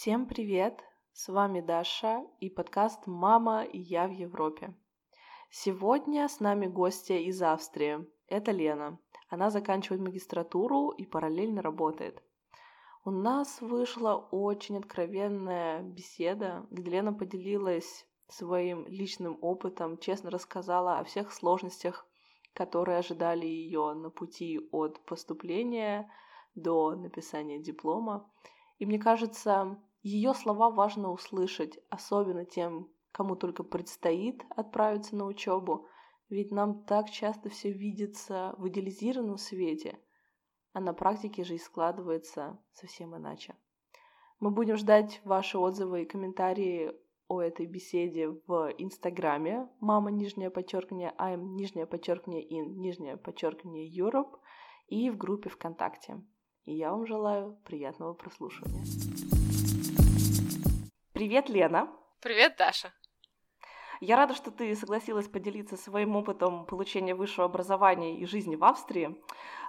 Всем привет! С вами Даша и подкаст «Мама и я в Европе». Сегодня с нами гостья из Австрии. Это Лена. Она заканчивает магистратуру и параллельно работает. У нас вышла очень откровенная беседа, где Лена поделилась своим личным опытом, честно рассказала о всех сложностях, которые ожидали ее на пути от поступления до написания диплома. И мне кажется, ее слова важно услышать, особенно тем, кому только предстоит отправиться на учебу, ведь нам так часто все видится в идеализированном свете, а на практике же и складывается совсем иначе. Мы будем ждать ваши отзывы и комментарии о этой беседе в Инстаграме мама нижнее подчеркивание I'm нижнее подчеркивание in нижнее подчеркивание Europe и в группе ВКонтакте. И я вам желаю приятного прослушивания. Привет, Лена! Привет, Даша! Я рада, что ты согласилась поделиться своим опытом получения высшего образования и жизни в Австрии.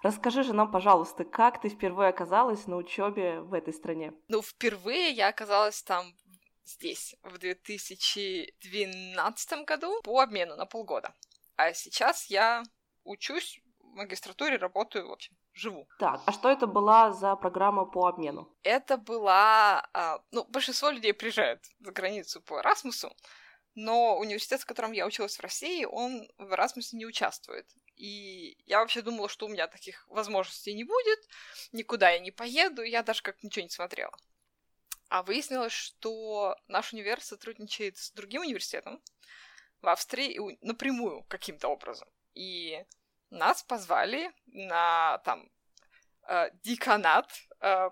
Расскажи же нам, пожалуйста, как ты впервые оказалась на учебе в этой стране? Ну, впервые я оказалась там здесь в 2012 году по обмену на полгода. А сейчас я учусь в магистратуре, работаю, в общем, живу. Так, а что это была за программа по обмену? Это была... А, ну, большинство людей приезжают за границу по Эрасмусу, но университет, в котором я училась в России, он в Эрасмусе не участвует. И я вообще думала, что у меня таких возможностей не будет, никуда я не поеду, я даже как ничего не смотрела. А выяснилось, что наш универ сотрудничает с другим университетом в Австрии напрямую каким-то образом. И нас позвали на там э, деканат, э,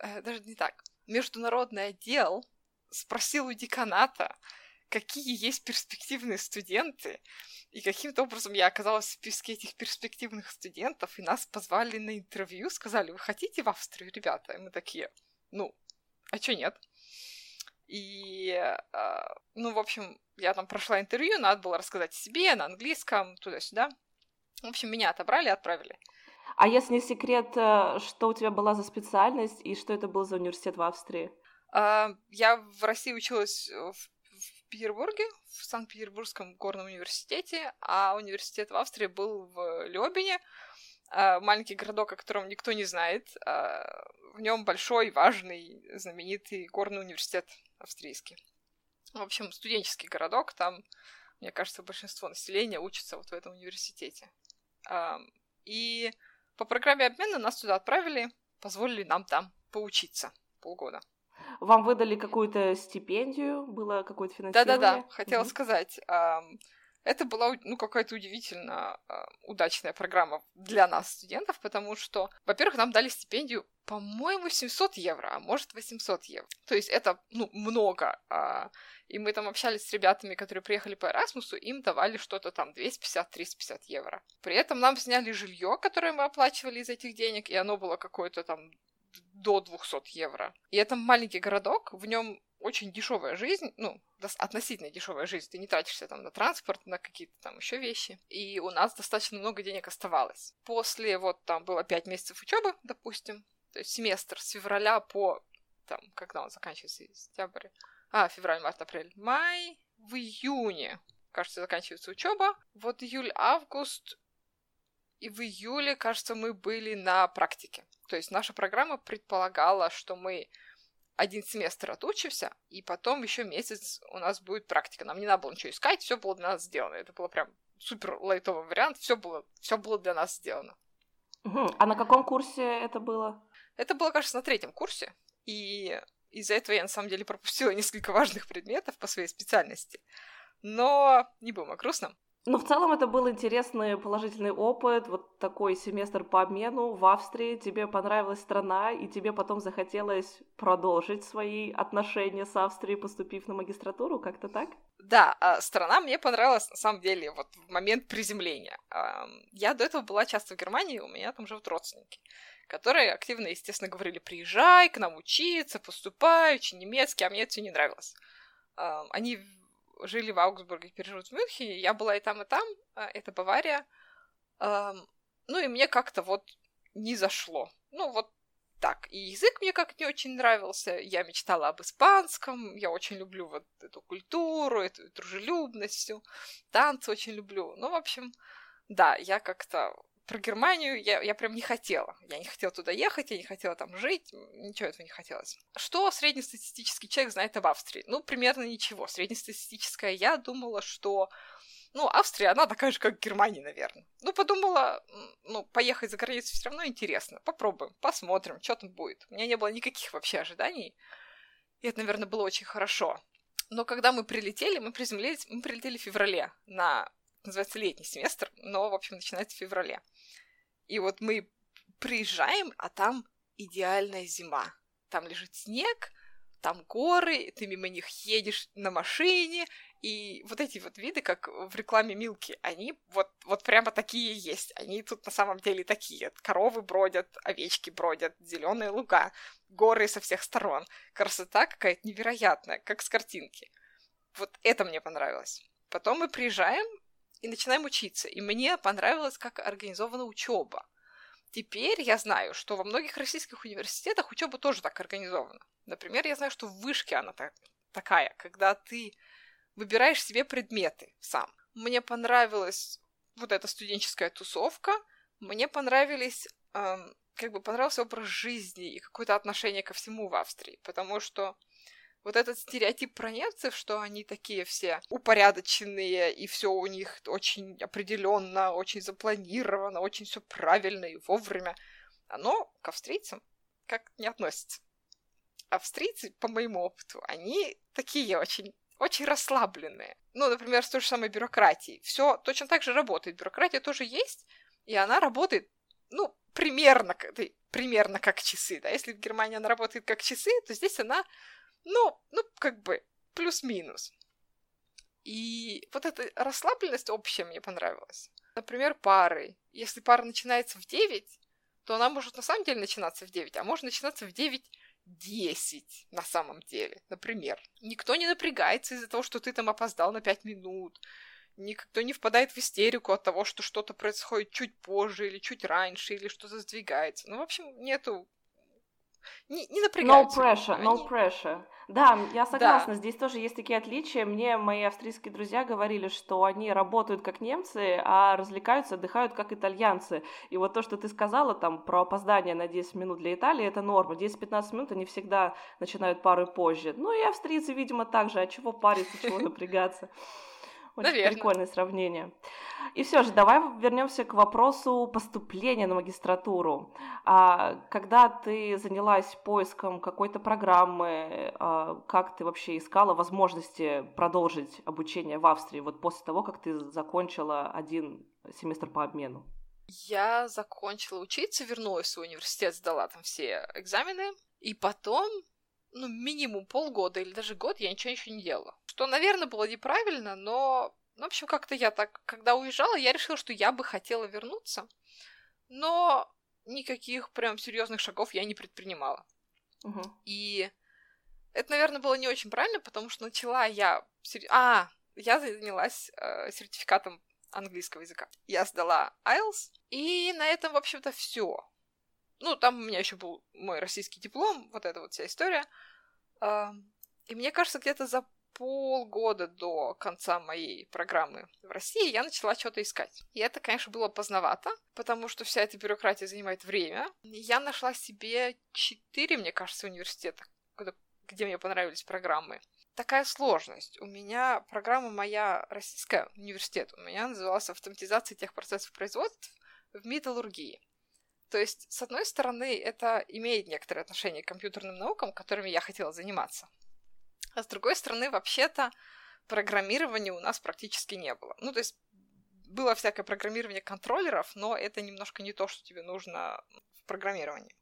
э, даже не так, международный отдел спросил у деканата, какие есть перспективные студенты, и каким-то образом я оказалась в списке этих перспективных студентов, и нас позвали на интервью, сказали, вы хотите в Австрию, ребята? И мы такие, ну, а чё нет? И, э, ну, в общем, я там прошла интервью, надо было рассказать о себе на английском, туда-сюда. В общем, меня отобрали и отправили. А если не секрет, э, что у тебя была за специальность и что это был за университет в Австрии? Э, я в России училась в, в Петербурге, в Санкт-Петербургском горном университете, а университет в Австрии был в Лёбине, э, маленький городок, о котором никто не знает. Э, в нем большой, важный, знаменитый горный университет австрийский. В общем, студенческий городок, там, мне кажется, большинство населения учится вот в этом университете. И по программе обмена нас туда отправили, позволили нам там поучиться полгода. Вам выдали какую-то стипендию, было какое-то финансирование? Да-да-да, хотела угу. сказать. Это была, ну, какая-то удивительно удачная программа для нас, студентов, потому что, во-первых, нам дали стипендию, по-моему, 700 евро, а может 800 евро. То есть это, ну, много. А, и мы там общались с ребятами, которые приехали по Эрасмусу, им давали что-то там 250-350 евро. При этом нам сняли жилье, которое мы оплачивали из этих денег, и оно было какое-то там до 200 евро. И это маленький городок, в нем очень дешевая жизнь, ну, относительно дешевая жизнь, ты не тратишься там на транспорт, на какие-то там еще вещи. И у нас достаточно много денег оставалось. После вот там было 5 месяцев учебы, допустим, то есть семестр с февраля по там, когда он заканчивается, сентябрь, а, февраль, март, апрель, май, в июне, кажется, заканчивается учеба. Вот июль, август, и в июле, кажется, мы были на практике. То есть наша программа предполагала, что мы один семестр отучимся, и потом еще месяц у нас будет практика. Нам не надо было ничего искать, все было для нас сделано. Это было прям супер лайтовый вариант, все было, все было для нас сделано. Угу. А на каком курсе это было? Это было, кажется, на третьем курсе. И из-за этого я, на самом деле, пропустила несколько важных предметов по своей специальности. Но не будем о грустном. Но в целом это был интересный положительный опыт, вот такой семестр по обмену в Австрии. Тебе понравилась страна, и тебе потом захотелось продолжить свои отношения с Австрией, поступив на магистратуру, как-то так? Да, а страна мне понравилась на самом деле вот в момент приземления. Я до этого была часто в Германии, у меня там живут родственники, которые активно, естественно, говорили, приезжай к нам учиться, поступай, учи немецкий, а мне это все не нравилось. Они жили в Аугсбурге, теперь живут в Мюнхене. Я была и там, и там. А, это Бавария. Ну и мне как-то вот не зашло. Ну вот так. И язык мне как не очень нравился. Я мечтала об испанском. Я очень люблю вот эту культуру, эту дружелюбность, всю. Танцы очень люблю. Ну, в общем, да, я как-то про Германию я, я прям не хотела. Я не хотела туда ехать, я не хотела там жить, ничего этого не хотелось. Что среднестатистический человек знает об Австрии? Ну, примерно ничего. Среднестатистическая я думала, что ну, Австрия, она такая же, как Германия, наверное. Ну, подумала, ну, поехать за границу все равно интересно. Попробуем, посмотрим, что там будет. У меня не было никаких вообще ожиданий. И это, наверное, было очень хорошо. Но когда мы прилетели, мы приземлились, мы прилетели в феврале на называется летний семестр, но, в общем, начинается в феврале. И вот мы приезжаем, а там идеальная зима. Там лежит снег, там горы, ты мимо них едешь на машине, и вот эти вот виды, как в рекламе Милки, они вот, вот прямо такие есть. Они тут на самом деле такие. Коровы бродят, овечки бродят, зеленые луга, горы со всех сторон. Красота какая-то невероятная, как с картинки. Вот это мне понравилось. Потом мы приезжаем, и начинаем учиться. И мне понравилось, как организована учеба. Теперь я знаю, что во многих российских университетах учеба тоже так организована. Например, я знаю, что в вышке она так, такая, когда ты выбираешь себе предметы сам. Мне понравилась вот эта студенческая тусовка, мне понравились, эм, как бы понравился образ жизни и какое-то отношение ко всему в Австрии, потому что вот этот стереотип про немцев, что они такие все упорядоченные, и все у них очень определенно, очень запланировано, очень все правильно и вовремя, оно к австрийцам как не относится. Австрийцы, по моему опыту, они такие очень очень расслабленные. Ну, например, с той же самой бюрократией. Все точно так же работает. Бюрократия тоже есть, и она работает, ну, примерно, примерно как часы, да. Если в Германии она работает как часы, то здесь она ну, ну, как бы, плюс-минус. И вот эта расслабленность общая мне понравилась. Например, пары. Если пара начинается в 9, то она может на самом деле начинаться в 9, а может начинаться в 9 10 на самом деле, например. Никто не напрягается из-за того, что ты там опоздал на 5 минут. Никто не впадает в истерику от того, что что-то происходит чуть позже или чуть раньше, или что-то сдвигается. Ну, в общем, нету не, не напрягаются. No pressure, no Они... pressure. Да, я согласна, да. здесь тоже есть такие отличия. Мне мои австрийские друзья говорили, что они работают как немцы, а развлекаются, отдыхают как итальянцы. И вот то, что ты сказала там про опоздание на 10 минут для Италии, это норма. 10-15 минут они всегда начинают пару позже. Ну и австрийцы, видимо, так же. А чего париться, чего напрягаться? Очень Наверное. прикольное сравнение. И все же, давай вернемся к вопросу поступления на магистратуру. А, когда ты занялась поиском какой-то программы, а, как ты вообще искала возможности продолжить обучение в Австрии, вот после того, как ты закончила один семестр по обмену? Я закончила учиться, вернулась в университет, сдала там все экзамены, и потом ну, минимум полгода или даже год я ничего еще не делала. Что, наверное, было неправильно, но, ну, в общем, как-то я так, когда уезжала, я решила, что я бы хотела вернуться, но никаких прям серьезных шагов я не предпринимала. Угу. И это, наверное, было не очень правильно, потому что начала я... А, я занялась э, сертификатом английского языка. Я сдала IELTS, и на этом, в общем-то, все. Ну, там у меня еще был мой российский диплом, вот эта вот вся история. И мне кажется, где-то за полгода до конца моей программы в России я начала что-то искать. И это, конечно, было поздновато, потому что вся эта бюрократия занимает время. Я нашла себе четыре, мне кажется, университета, где мне понравились программы. Такая сложность. У меня программа моя российская, университет, у меня называлась «Автоматизация тех процессов производств в металлургии». То есть, с одной стороны, это имеет некоторое отношение к компьютерным наукам, которыми я хотела заниматься. А с другой стороны, вообще-то, программирования у нас практически не было. Ну, то есть, было всякое программирование контроллеров, но это немножко не то, что тебе нужно в программировании.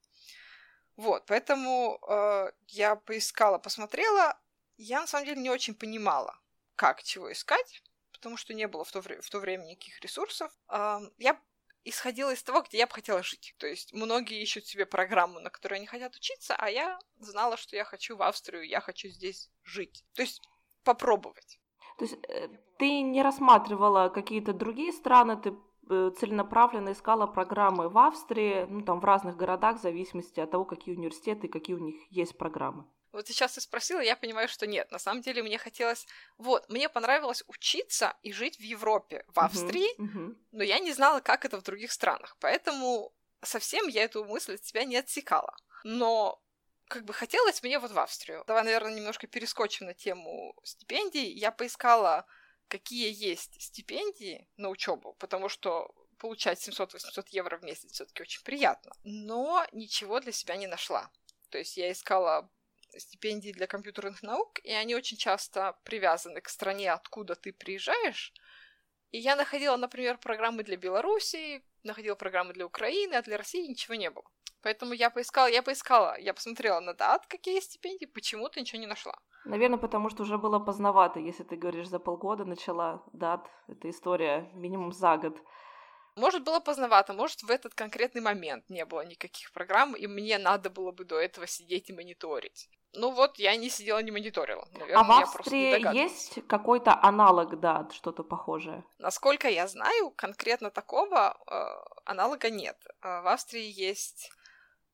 Вот, поэтому э, я поискала, посмотрела. Я на самом деле не очень понимала, как чего искать, потому что не было в то, вре- в то время никаких ресурсов. Э, я исходила из того, где я бы хотела жить. То есть многие ищут себе программу, на которой они хотят учиться, а я знала, что я хочу в Австрию, я хочу здесь жить. То есть попробовать. То есть э, ты не рассматривала какие-то другие страны, ты э, целенаправленно искала программы в Австрии, ну, там, в разных городах, в зависимости от того, какие университеты, какие у них есть программы. Вот сейчас ты спросила, я понимаю, что нет. На самом деле мне хотелось... Вот, мне понравилось учиться и жить в Европе, в Австрии, uh-huh, uh-huh. но я не знала, как это в других странах. Поэтому совсем я эту мысль от себя не отсекала. Но как бы хотелось мне вот в Австрию. Давай, наверное, немножко перескочим на тему стипендий. Я поискала, какие есть стипендии на учебу, потому что получать 700-800 евро в месяц все-таки очень приятно. Но ничего для себя не нашла. То есть я искала стипендии для компьютерных наук, и они очень часто привязаны к стране, откуда ты приезжаешь. И я находила, например, программы для Белоруссии, находила программы для Украины, а для России ничего не было. Поэтому я поискала, я поискала, я посмотрела на дат, какие стипендии, почему-то ничего не нашла. Наверное, потому что уже было поздновато, если ты говоришь, за полгода начала дат, это история минимум за год. Может, было поздновато, может, в этот конкретный момент не было никаких программ, и мне надо было бы до этого сидеть и мониторить. Ну вот, я не сидела, не мониторила. Наверное, а в Австрии есть какой-то аналог, да, что-то похожее? Насколько я знаю, конкретно такого э, аналога нет. Э, в Австрии есть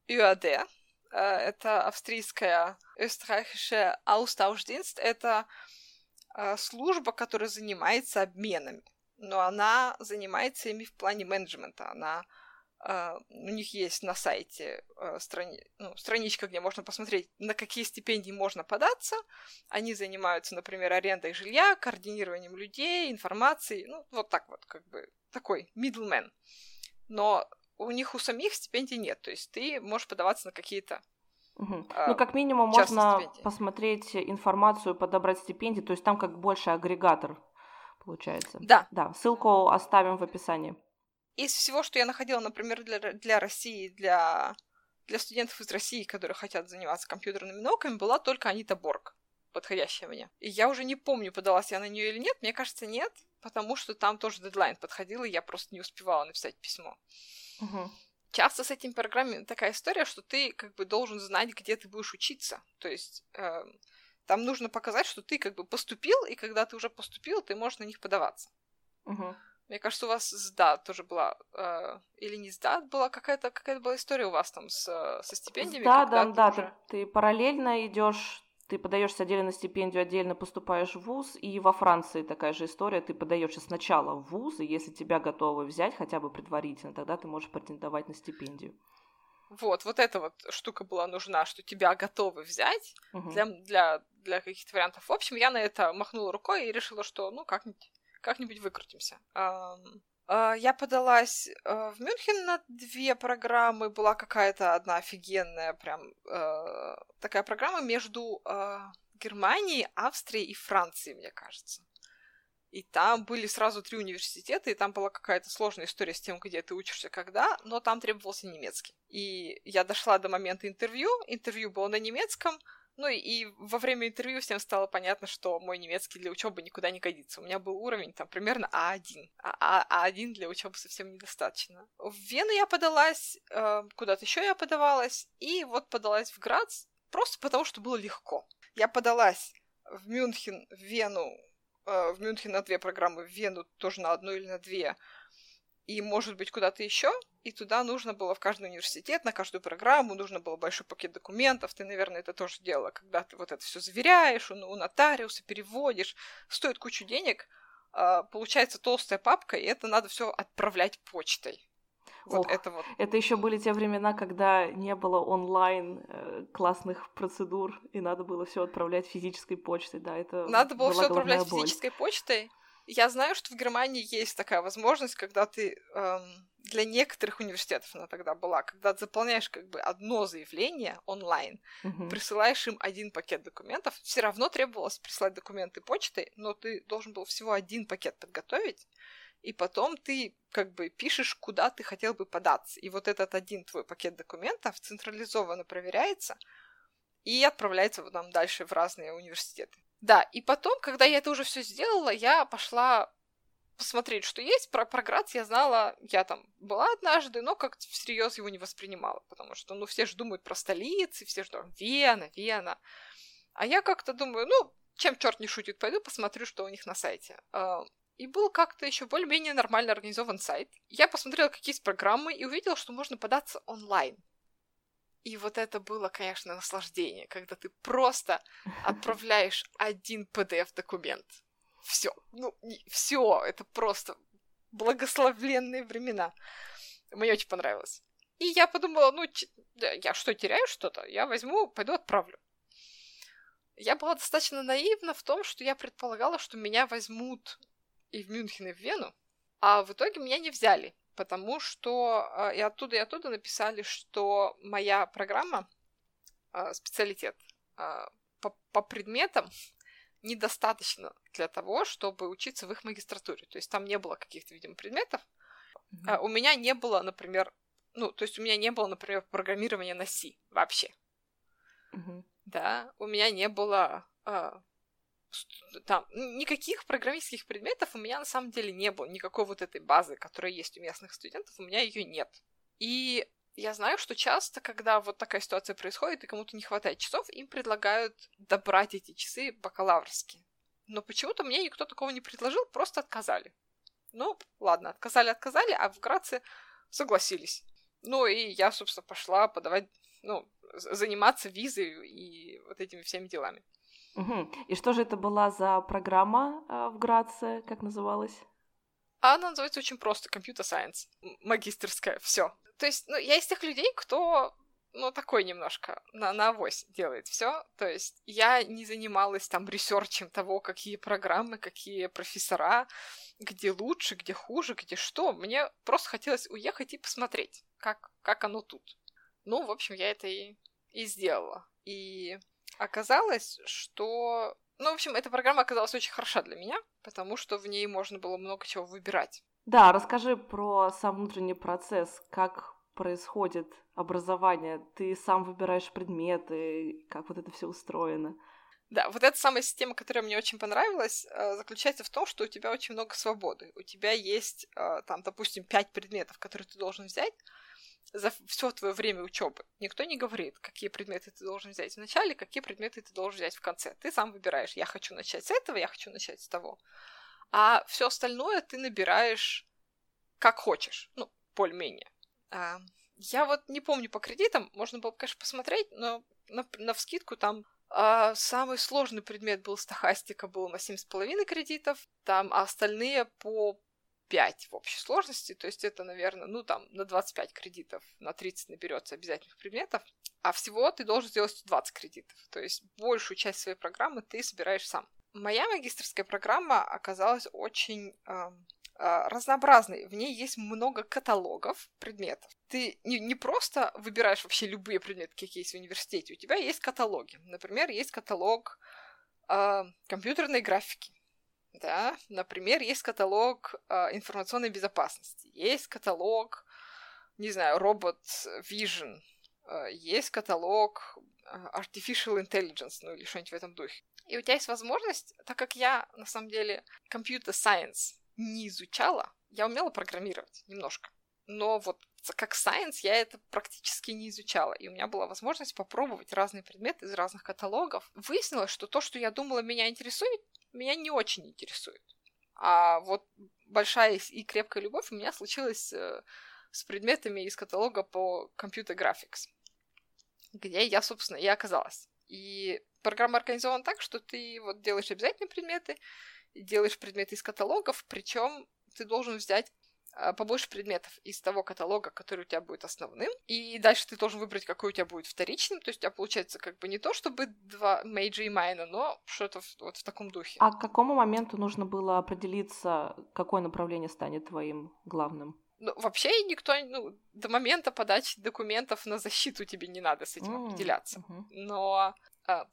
ЮАД, э, это австрийская österreichische Austauschdienst, это э, служба, которая занимается обменами, но она занимается ими в плане менеджмента, она Uh, у них есть на сайте uh, страни... ну, страничка, где можно посмотреть, на какие стипендии можно податься. Они занимаются, например, арендой жилья, координированием людей, информацией. Ну, вот так вот, как бы такой middleman. Но у них у самих стипендий нет. То есть ты можешь подаваться на какие-то Угу. А, ну, как минимум, можно стипендии. посмотреть информацию, подобрать стипендии, то есть там как больше агрегатор получается. Да. Да, ссылку оставим в описании. Из всего, что я находила, например, для, для России, для, для студентов из России, которые хотят заниматься компьютерными науками, была только Анита Борг, подходящая мне. И я уже не помню, подалась я на нее или нет, мне кажется, нет, потому что там тоже дедлайн подходил, и я просто не успевала написать письмо. Угу. Часто с этими программами такая история, что ты как бы должен знать, где ты будешь учиться. То есть э, там нужно показать, что ты как бы поступил, и когда ты уже поступил, ты можешь на них подаваться. Угу. Мне кажется, у вас СДАТ тоже была, э, или не СДАТ была, какая-то какая была история у вас там с, со стипендиями. Да, да, да, уже... ты, ты параллельно идешь ты подаешься отдельно на стипендию, отдельно поступаешь в ВУЗ, и во Франции такая же история, ты подаешься сначала в ВУЗ, и если тебя готовы взять хотя бы предварительно, тогда ты можешь претендовать на стипендию. Вот, вот эта вот штука была нужна, что тебя готовы взять угу. для, для, для каких-то вариантов. В общем, я на это махнула рукой и решила, что ну как-нибудь как-нибудь выкрутимся. А, я подалась э, в Мюнхен на две программы. Была какая-то одна офигенная, прям э, такая программа между э, Германией, Австрией и Францией, мне кажется. И там были сразу три университета, и там была какая-то сложная история с тем, где ты учишься, когда, но там требовался немецкий. И я дошла до момента интервью, интервью было на немецком, ну и во время интервью всем стало понятно, что мой немецкий для учебы никуда не годится. У меня был уровень там примерно А1. А, а А1 для учебы совсем недостаточно. В Вену я подалась, э, куда-то еще я подавалась, и вот подалась в Грац просто потому, что было легко. Я подалась в Мюнхен, в Вену, в Мюнхен на две программы, в Вену тоже на одну или на две, и, может быть, куда-то еще, и туда нужно было в каждый университет, на каждую программу нужно было большой пакет документов. Ты, наверное, это тоже делала, когда ты вот это все заверяешь, у, нотариуса переводишь, стоит кучу денег, э, получается толстая папка, и это надо все отправлять почтой. Вот Ох, это вот. Это еще были те времена, когда не было онлайн э, классных процедур, и надо было все отправлять физической почтой, да, это. Надо было все отправлять боль. физической почтой. Я знаю, что в Германии есть такая возможность, когда ты эм, для некоторых университетов она тогда была, когда ты заполняешь как бы одно заявление онлайн, uh-huh. присылаешь им один пакет документов, все равно требовалось прислать документы почтой, но ты должен был всего один пакет подготовить, и потом ты как бы пишешь, куда ты хотел бы податься. И вот этот один твой пакет документов централизованно проверяется и отправляется нам дальше в разные университеты. Да, и потом, когда я это уже все сделала, я пошла посмотреть, что есть. Про, про Грац я знала, я там была однажды, но как всерьез его не воспринимала, потому что, ну, все же думают про столицы, все же думают, Вена, Вена. А я как-то думаю, ну, чем черт не шутит, пойду посмотрю, что у них на сайте. И был как-то еще более-менее нормально организован сайт. Я посмотрела, какие есть программы, и увидела, что можно податься онлайн. И вот это было, конечно, наслаждение, когда ты просто отправляешь один PDF-документ. Все. Ну, все. Это просто благословленные времена. Мне очень понравилось. И я подумала, ну, я что, теряю что-то? Я возьму, пойду отправлю. Я была достаточно наивна в том, что я предполагала, что меня возьмут и в Мюнхен, и в Вену, а в итоге меня не взяли, потому что э, и оттуда, и оттуда написали, что моя программа, э, специалитет э, по, по предметам недостаточно для того, чтобы учиться в их магистратуре. То есть там не было каких-то, видимо, предметов. Mm-hmm. А у меня не было, например, ну, то есть у меня не было, например, программирования на C вообще. Mm-hmm. Да, у меня не было а, там никаких программистских предметов у меня на самом деле не было, никакой вот этой базы, которая есть у местных студентов, у меня ее нет. И я знаю, что часто, когда вот такая ситуация происходит и кому-то не хватает часов, им предлагают добрать эти часы бакалаврские. Но почему-то мне никто такого не предложил, просто отказали. Ну, ладно, отказали, отказали, а в Граце согласились. Ну, и я, собственно, пошла подавать, ну, заниматься визой и вот этими всеми делами. Угу. И что же это была за программа э, в Граце, как называлась? А она называется очень просто Computer Science. Магистерская, все. То есть, ну, я из тех людей, кто ну, такой немножко на, на авось делает все. То есть я не занималась там ресерчем того, какие программы, какие профессора, где лучше, где хуже, где что. Мне просто хотелось уехать и посмотреть, как, как оно тут. Ну, в общем, я это и, и сделала. И оказалось, что... Ну, в общем, эта программа оказалась очень хороша для меня, потому что в ней можно было много чего выбирать. Да, расскажи про сам внутренний процесс, как происходит образование, ты сам выбираешь предметы, как вот это все устроено. Да, вот эта самая система, которая мне очень понравилась, э, заключается в том, что у тебя очень много свободы. У тебя есть, э, там, допустим, пять предметов, которые ты должен взять, за все твое время учебы. Никто не говорит, какие предметы ты должен взять в начале, какие предметы ты должен взять в конце. Ты сам выбираешь, я хочу начать с этого, я хочу начать с того. А все остальное ты набираешь как хочешь, ну, более-менее. А, я вот не помню по кредитам, можно было, конечно, посмотреть, но на, на вскидку там а, самый сложный предмет был стахастика, был на 7,5 кредитов, там, а остальные по 5 в общей сложности, то есть это, наверное, ну там на 25 кредитов, на 30 наберется обязательных предметов, а всего ты должен сделать 20 кредитов, то есть большую часть своей программы ты собираешь сам. Моя магистрская программа оказалась очень э, э, разнообразной. В ней есть много каталогов предметов. Ты не, не просто выбираешь вообще любые предметы, какие есть в университете. У тебя есть каталоги. Например, есть каталог э, компьютерной графики да, например, есть каталог э, информационной безопасности, есть каталог, не знаю, робот Vision, э, есть каталог Artificial Intelligence, ну или что-нибудь в этом духе. И у тебя есть возможность, так как я, на самом деле, Computer Science не изучала, я умела программировать немножко. Но вот как science я это практически не изучала, и у меня была возможность попробовать разные предметы из разных каталогов. Выяснилось, что то, что я думала меня интересует, меня не очень интересует. А вот большая и крепкая любовь у меня случилась э, с предметами из каталога по Computer Graphics, где я, собственно, и оказалась. И программа организована так, что ты вот делаешь обязательные предметы, делаешь предметы из каталогов, причем ты должен взять побольше предметов из того каталога, который у тебя будет основным. И дальше ты должен выбрать, какой у тебя будет вторичным. То есть у тебя получается как бы не то, чтобы два мейджа и майна, но что-то вот в таком духе. А к какому моменту нужно было определиться, какое направление станет твоим главным? Ну, вообще никто, ну, до момента подачи документов на защиту тебе не надо с этим mm, определяться. Uh-huh. Но а,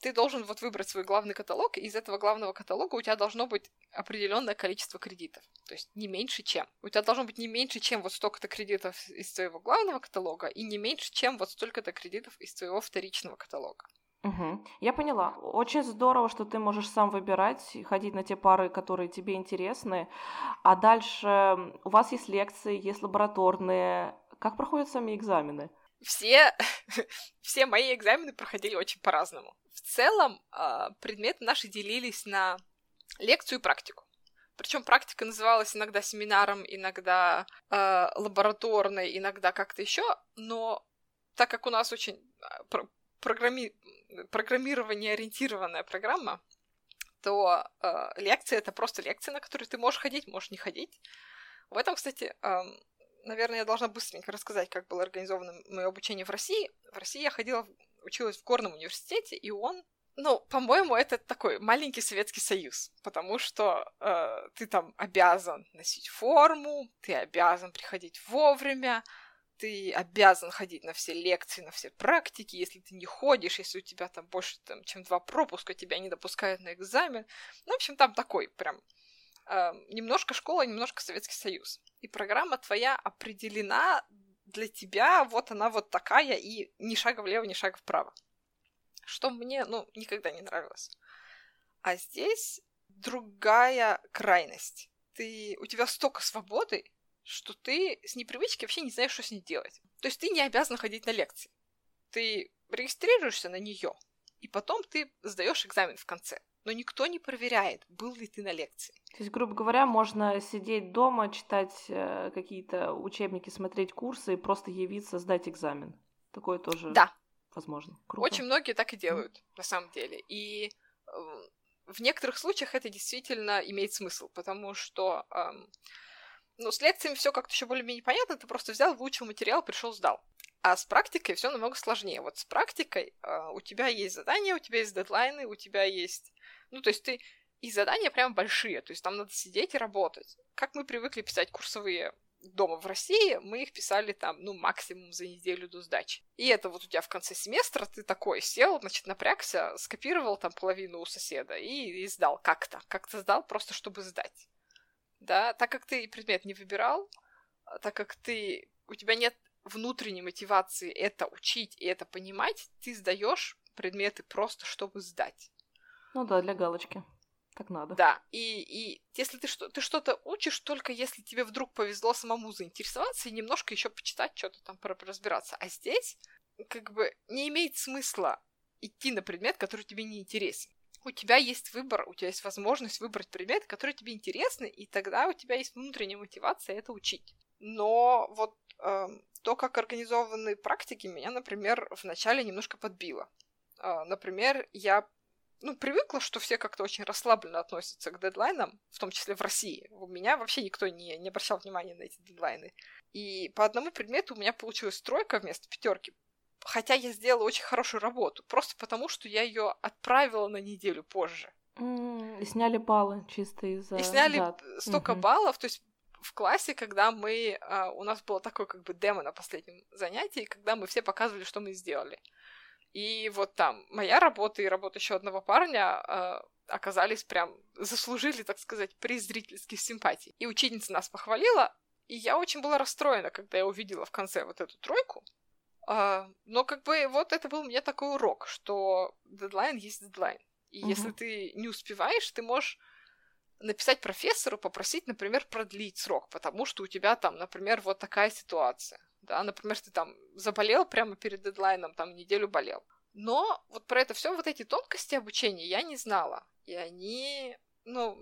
ты должен вот выбрать свой главный каталог, и из этого главного каталога у тебя должно быть определенное количество кредитов. То есть не меньше чем. У тебя должно быть не меньше, чем вот столько-то кредитов из твоего главного каталога, и не меньше, чем вот столько-то кредитов из твоего вторичного каталога. Угу. Я поняла. Очень здорово, что ты можешь сам выбирать, ходить на те пары, которые тебе интересны. А дальше у вас есть лекции, есть лабораторные. Как проходят сами экзамены? Все, все мои экзамены проходили очень по-разному. В целом, а, предметы наши делились на лекцию и практику. Причем практика называлась иногда семинаром, иногда э, лабораторной, иногда как-то еще, но так как у нас очень а, про- программи- программирование ориентированная программа, то э, лекция это просто лекция, на которую ты можешь ходить, можешь не ходить. В этом, кстати, наверное, я должна быстренько рассказать, как было организовано мое обучение в России. В России я ходила, училась в горном университете, и он ну, по-моему, это такой маленький Советский Союз, потому что э, ты там обязан носить форму, ты обязан приходить вовремя, ты обязан ходить на все лекции, на все практики. Если ты не ходишь, если у тебя там больше, там, чем два пропуска, тебя не допускают на экзамен. Ну, в общем, там такой прям э, немножко школа, немножко Советский Союз. И программа твоя определена для тебя, вот она вот такая, и ни шага влево, ни шага вправо что мне, ну, никогда не нравилось. А здесь другая крайность. Ты, у тебя столько свободы, что ты с непривычки вообще не знаешь, что с ней делать. То есть ты не обязан ходить на лекции. Ты регистрируешься на нее, и потом ты сдаешь экзамен в конце. Но никто не проверяет, был ли ты на лекции. То есть, грубо говоря, можно сидеть дома, читать э, какие-то учебники, смотреть курсы и просто явиться, сдать экзамен. Такое тоже. Да, возможно. Круто. Очень многие так и делают, mm-hmm. на самом деле. И э, в некоторых случаях это действительно имеет смысл, потому что э, ну, с лекциями все как-то еще более-менее понятно, ты просто взял, выучил материал, пришел, сдал. А с практикой все намного сложнее. Вот с практикой э, у тебя есть задания, у тебя есть дедлайны, у тебя есть... Ну, то есть ты... И задания прям большие, то есть там надо сидеть и работать. Как мы привыкли писать курсовые дома в России, мы их писали там, ну, максимум за неделю до сдачи. И это вот у тебя в конце семестра ты такой сел, значит, напрягся, скопировал там половину у соседа и, и сдал как-то. Как-то сдал просто, чтобы сдать. Да, так как ты предмет не выбирал, а так как ты, у тебя нет внутренней мотивации это учить и это понимать, ты сдаешь предметы просто, чтобы сдать. Ну да, для галочки. Так надо. Да, и, и если ты, что, ты что-то учишь, только если тебе вдруг повезло самому заинтересоваться и немножко еще почитать, что-то там разбираться. А здесь как бы не имеет смысла идти на предмет, который тебе не интересен. У тебя есть выбор, у тебя есть возможность выбрать предмет, который тебе интересны, и тогда у тебя есть внутренняя мотивация это учить. Но вот э, то, как организованы практики, меня, например, вначале немножко подбило. Э, например, я ну, привыкла, что все как-то очень расслабленно относятся к дедлайнам, в том числе в России. У меня вообще никто не, не обращал внимания на эти дедлайны. И по одному предмету у меня получилась тройка вместо пятерки. Хотя я сделала очень хорошую работу, просто потому что я ее отправила на неделю позже. И сняли баллы чисто из-за. И сняли дат. столько mm-hmm. баллов, то есть в классе, когда мы... Uh, у нас было такое как бы демо на последнем занятии, когда мы все показывали, что мы сделали. И вот там моя работа и работа еще одного парня э, оказались прям, заслужили, так сказать, приз зрительских симпатий. И учительница нас похвалила, и я очень была расстроена, когда я увидела в конце вот эту тройку. Э, но как бы вот это был мне такой урок, что дедлайн есть дедлайн. И угу. если ты не успеваешь, ты можешь написать профессору, попросить, например, продлить срок, потому что у тебя там, например, вот такая ситуация да, например, ты там заболел прямо перед дедлайном, там неделю болел. Но вот про это все, вот эти тонкости обучения я не знала. И они, ну,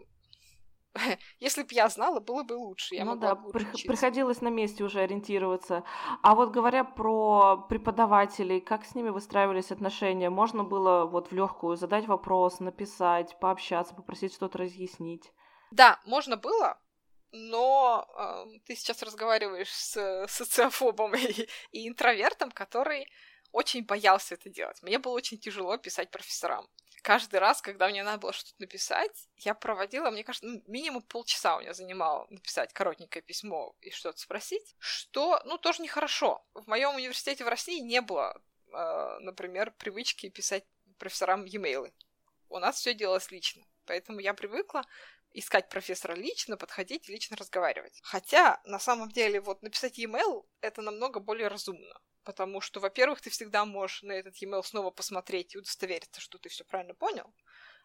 если бы я знала, было бы лучше. Я ну да, при- приходилось на месте уже ориентироваться. А вот говоря про преподавателей, как с ними выстраивались отношения? Можно было вот в легкую задать вопрос, написать, пообщаться, попросить что-то разъяснить? Да, можно было, но э, ты сейчас разговариваешь с социофобом и, и интровертом, который очень боялся это делать. Мне было очень тяжело писать профессорам. Каждый раз, когда мне надо было что-то написать, я проводила, мне кажется, ну, минимум полчаса у меня занимало написать коротенькое письмо и что-то спросить, что, ну, тоже нехорошо. В моем университете в России не было, э, например, привычки писать профессорам e-mail. У нас все делалось лично. Поэтому я привыкла искать профессора лично, подходить и лично разговаривать. Хотя, на самом деле, вот написать e-mail — это намного более разумно. Потому что, во-первых, ты всегда можешь на этот e-mail снова посмотреть и удостовериться, что ты все правильно понял.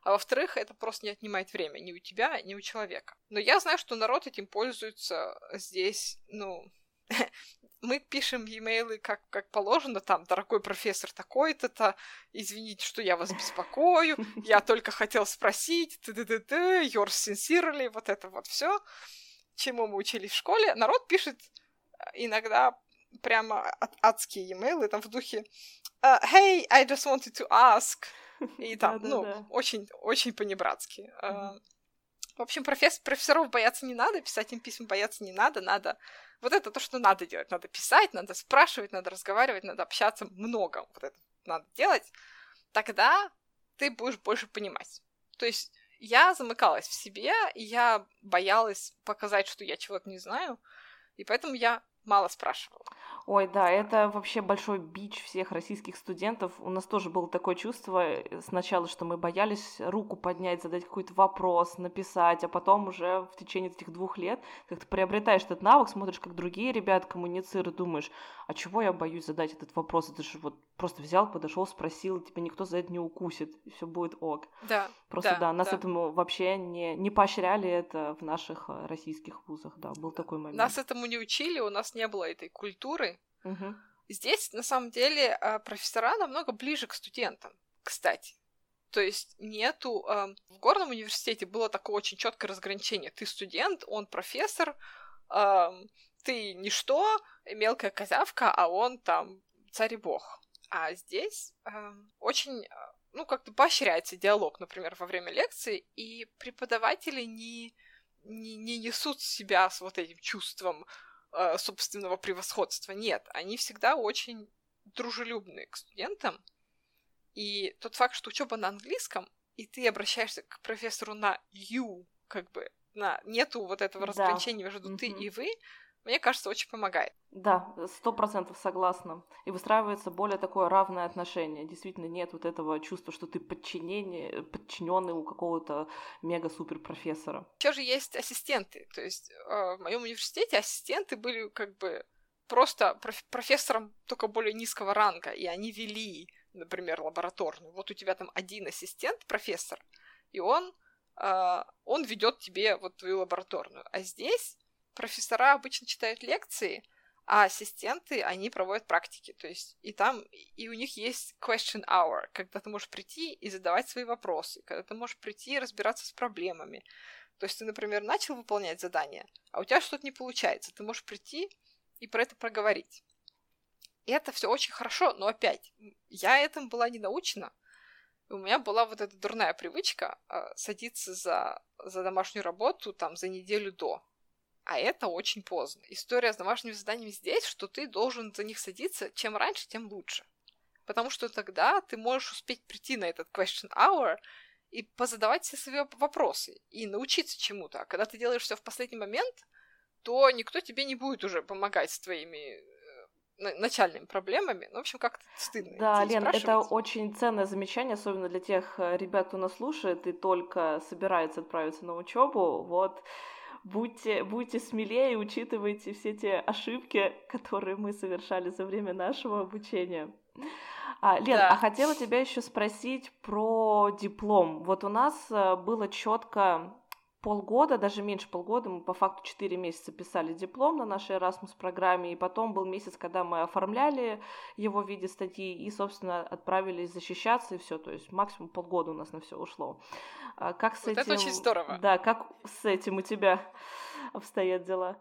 А во-вторых, это просто не отнимает время ни у тебя, ни у человека. Но я знаю, что народ этим пользуется здесь, ну, мы пишем e-mail как, как положено, там, дорогой профессор такой-то-то, извините, что я вас беспокою, я только хотел спросить, ты ты ты yours sincerely, вот это вот все, чему мы учились в школе. Народ пишет э, иногда прямо адские e-mail, там в духе uh, «Hey, I just wanted to ask», и там, ну, очень, очень по-небратски. В общем, профессор, профессоров бояться не надо, писать им письма бояться не надо, надо... Вот это то, что надо делать. Надо писать, надо спрашивать, надо разговаривать, надо общаться много. Вот это надо делать. Тогда ты будешь больше понимать. То есть я замыкалась в себе, и я боялась показать, что я чего-то не знаю, и поэтому я мало спрашивала. Ой, да, это вообще большой бич всех российских студентов. У нас тоже было такое чувство э, сначала, что мы боялись руку поднять, задать какой-то вопрос, написать, а потом уже в течение этих двух лет как ты приобретаешь этот навык, смотришь, как другие ребята коммуницируют, думаешь, а чего я боюсь задать этот вопрос? Это же вот просто взял, подошел, спросил, тебя никто за это не укусит, и все будет ок. Да. Просто да, да нас да. этому вообще не, не поощряли это в наших э, российских вузах, да, был такой момент. Нас этому не учили, у нас не было этой культуры. Угу. Здесь, на самом деле, а, профессора намного ближе к студентам, кстати. То есть нету... Э, в горном университете было такое очень четкое разграничение. Ты студент, он профессор, э, ты ничто, мелкая козявка, а он там царь и бог. А здесь э, очень, ну, как-то поощряется диалог, например, во время лекции, и преподаватели не, не, не несут себя с вот этим чувством э, собственного превосходства. Нет, они всегда очень дружелюбные к студентам. И тот факт, что учеба на английском, и ты обращаешься к профессору на you, как бы, на нету вот этого да. разграничения между mm-hmm. ты и вы, мне кажется, очень помогает. Да, сто процентов согласна. И выстраивается более такое равное отношение. Действительно, нет вот этого чувства, что ты подчинение, подчиненный у какого-то мега-супер профессора. Еще же есть ассистенты. То есть э, в моем университете ассистенты были как бы просто проф- профессором только более низкого ранга, и они вели, например, лабораторную. Вот у тебя там один ассистент, профессор, и он, э, он ведет тебе вот твою лабораторную. А здесь профессора обычно читают лекции, а ассистенты, они проводят практики. То есть и там, и у них есть question hour, когда ты можешь прийти и задавать свои вопросы, когда ты можешь прийти и разбираться с проблемами. То есть ты, например, начал выполнять задание, а у тебя что-то не получается. Ты можешь прийти и про это проговорить. И это все очень хорошо, но опять, я этому была не научена. У меня была вот эта дурная привычка э, садиться за, за домашнюю работу там за неделю до. А это очень поздно. История с домашними заданиями здесь, что ты должен за них садиться чем раньше, тем лучше. Потому что тогда ты можешь успеть прийти на этот question hour и позадавать все свои вопросы и научиться чему-то. А когда ты делаешь все в последний момент, то никто тебе не будет уже помогать с твоими э, начальными проблемами. Ну, в общем, как-то стыдно. Да, Лен, это очень ценное замечание, особенно для тех э, ребят, кто нас слушает и только собирается отправиться на учебу. Вот будьте, будьте смелее, учитывайте все те ошибки, которые мы совершали за время нашего обучения. А, Лен, да. а хотела тебя еще спросить про диплом. Вот у нас э, было четко полгода, даже меньше полгода, мы по факту 4 месяца писали диплом на нашей Erasmus программе, и потом был месяц, когда мы оформляли его в виде статьи и, собственно, отправились защищаться, и все, то есть максимум полгода у нас на все ушло. А как с вот этим... Это очень здорово. Да, как с этим у тебя обстоят дела?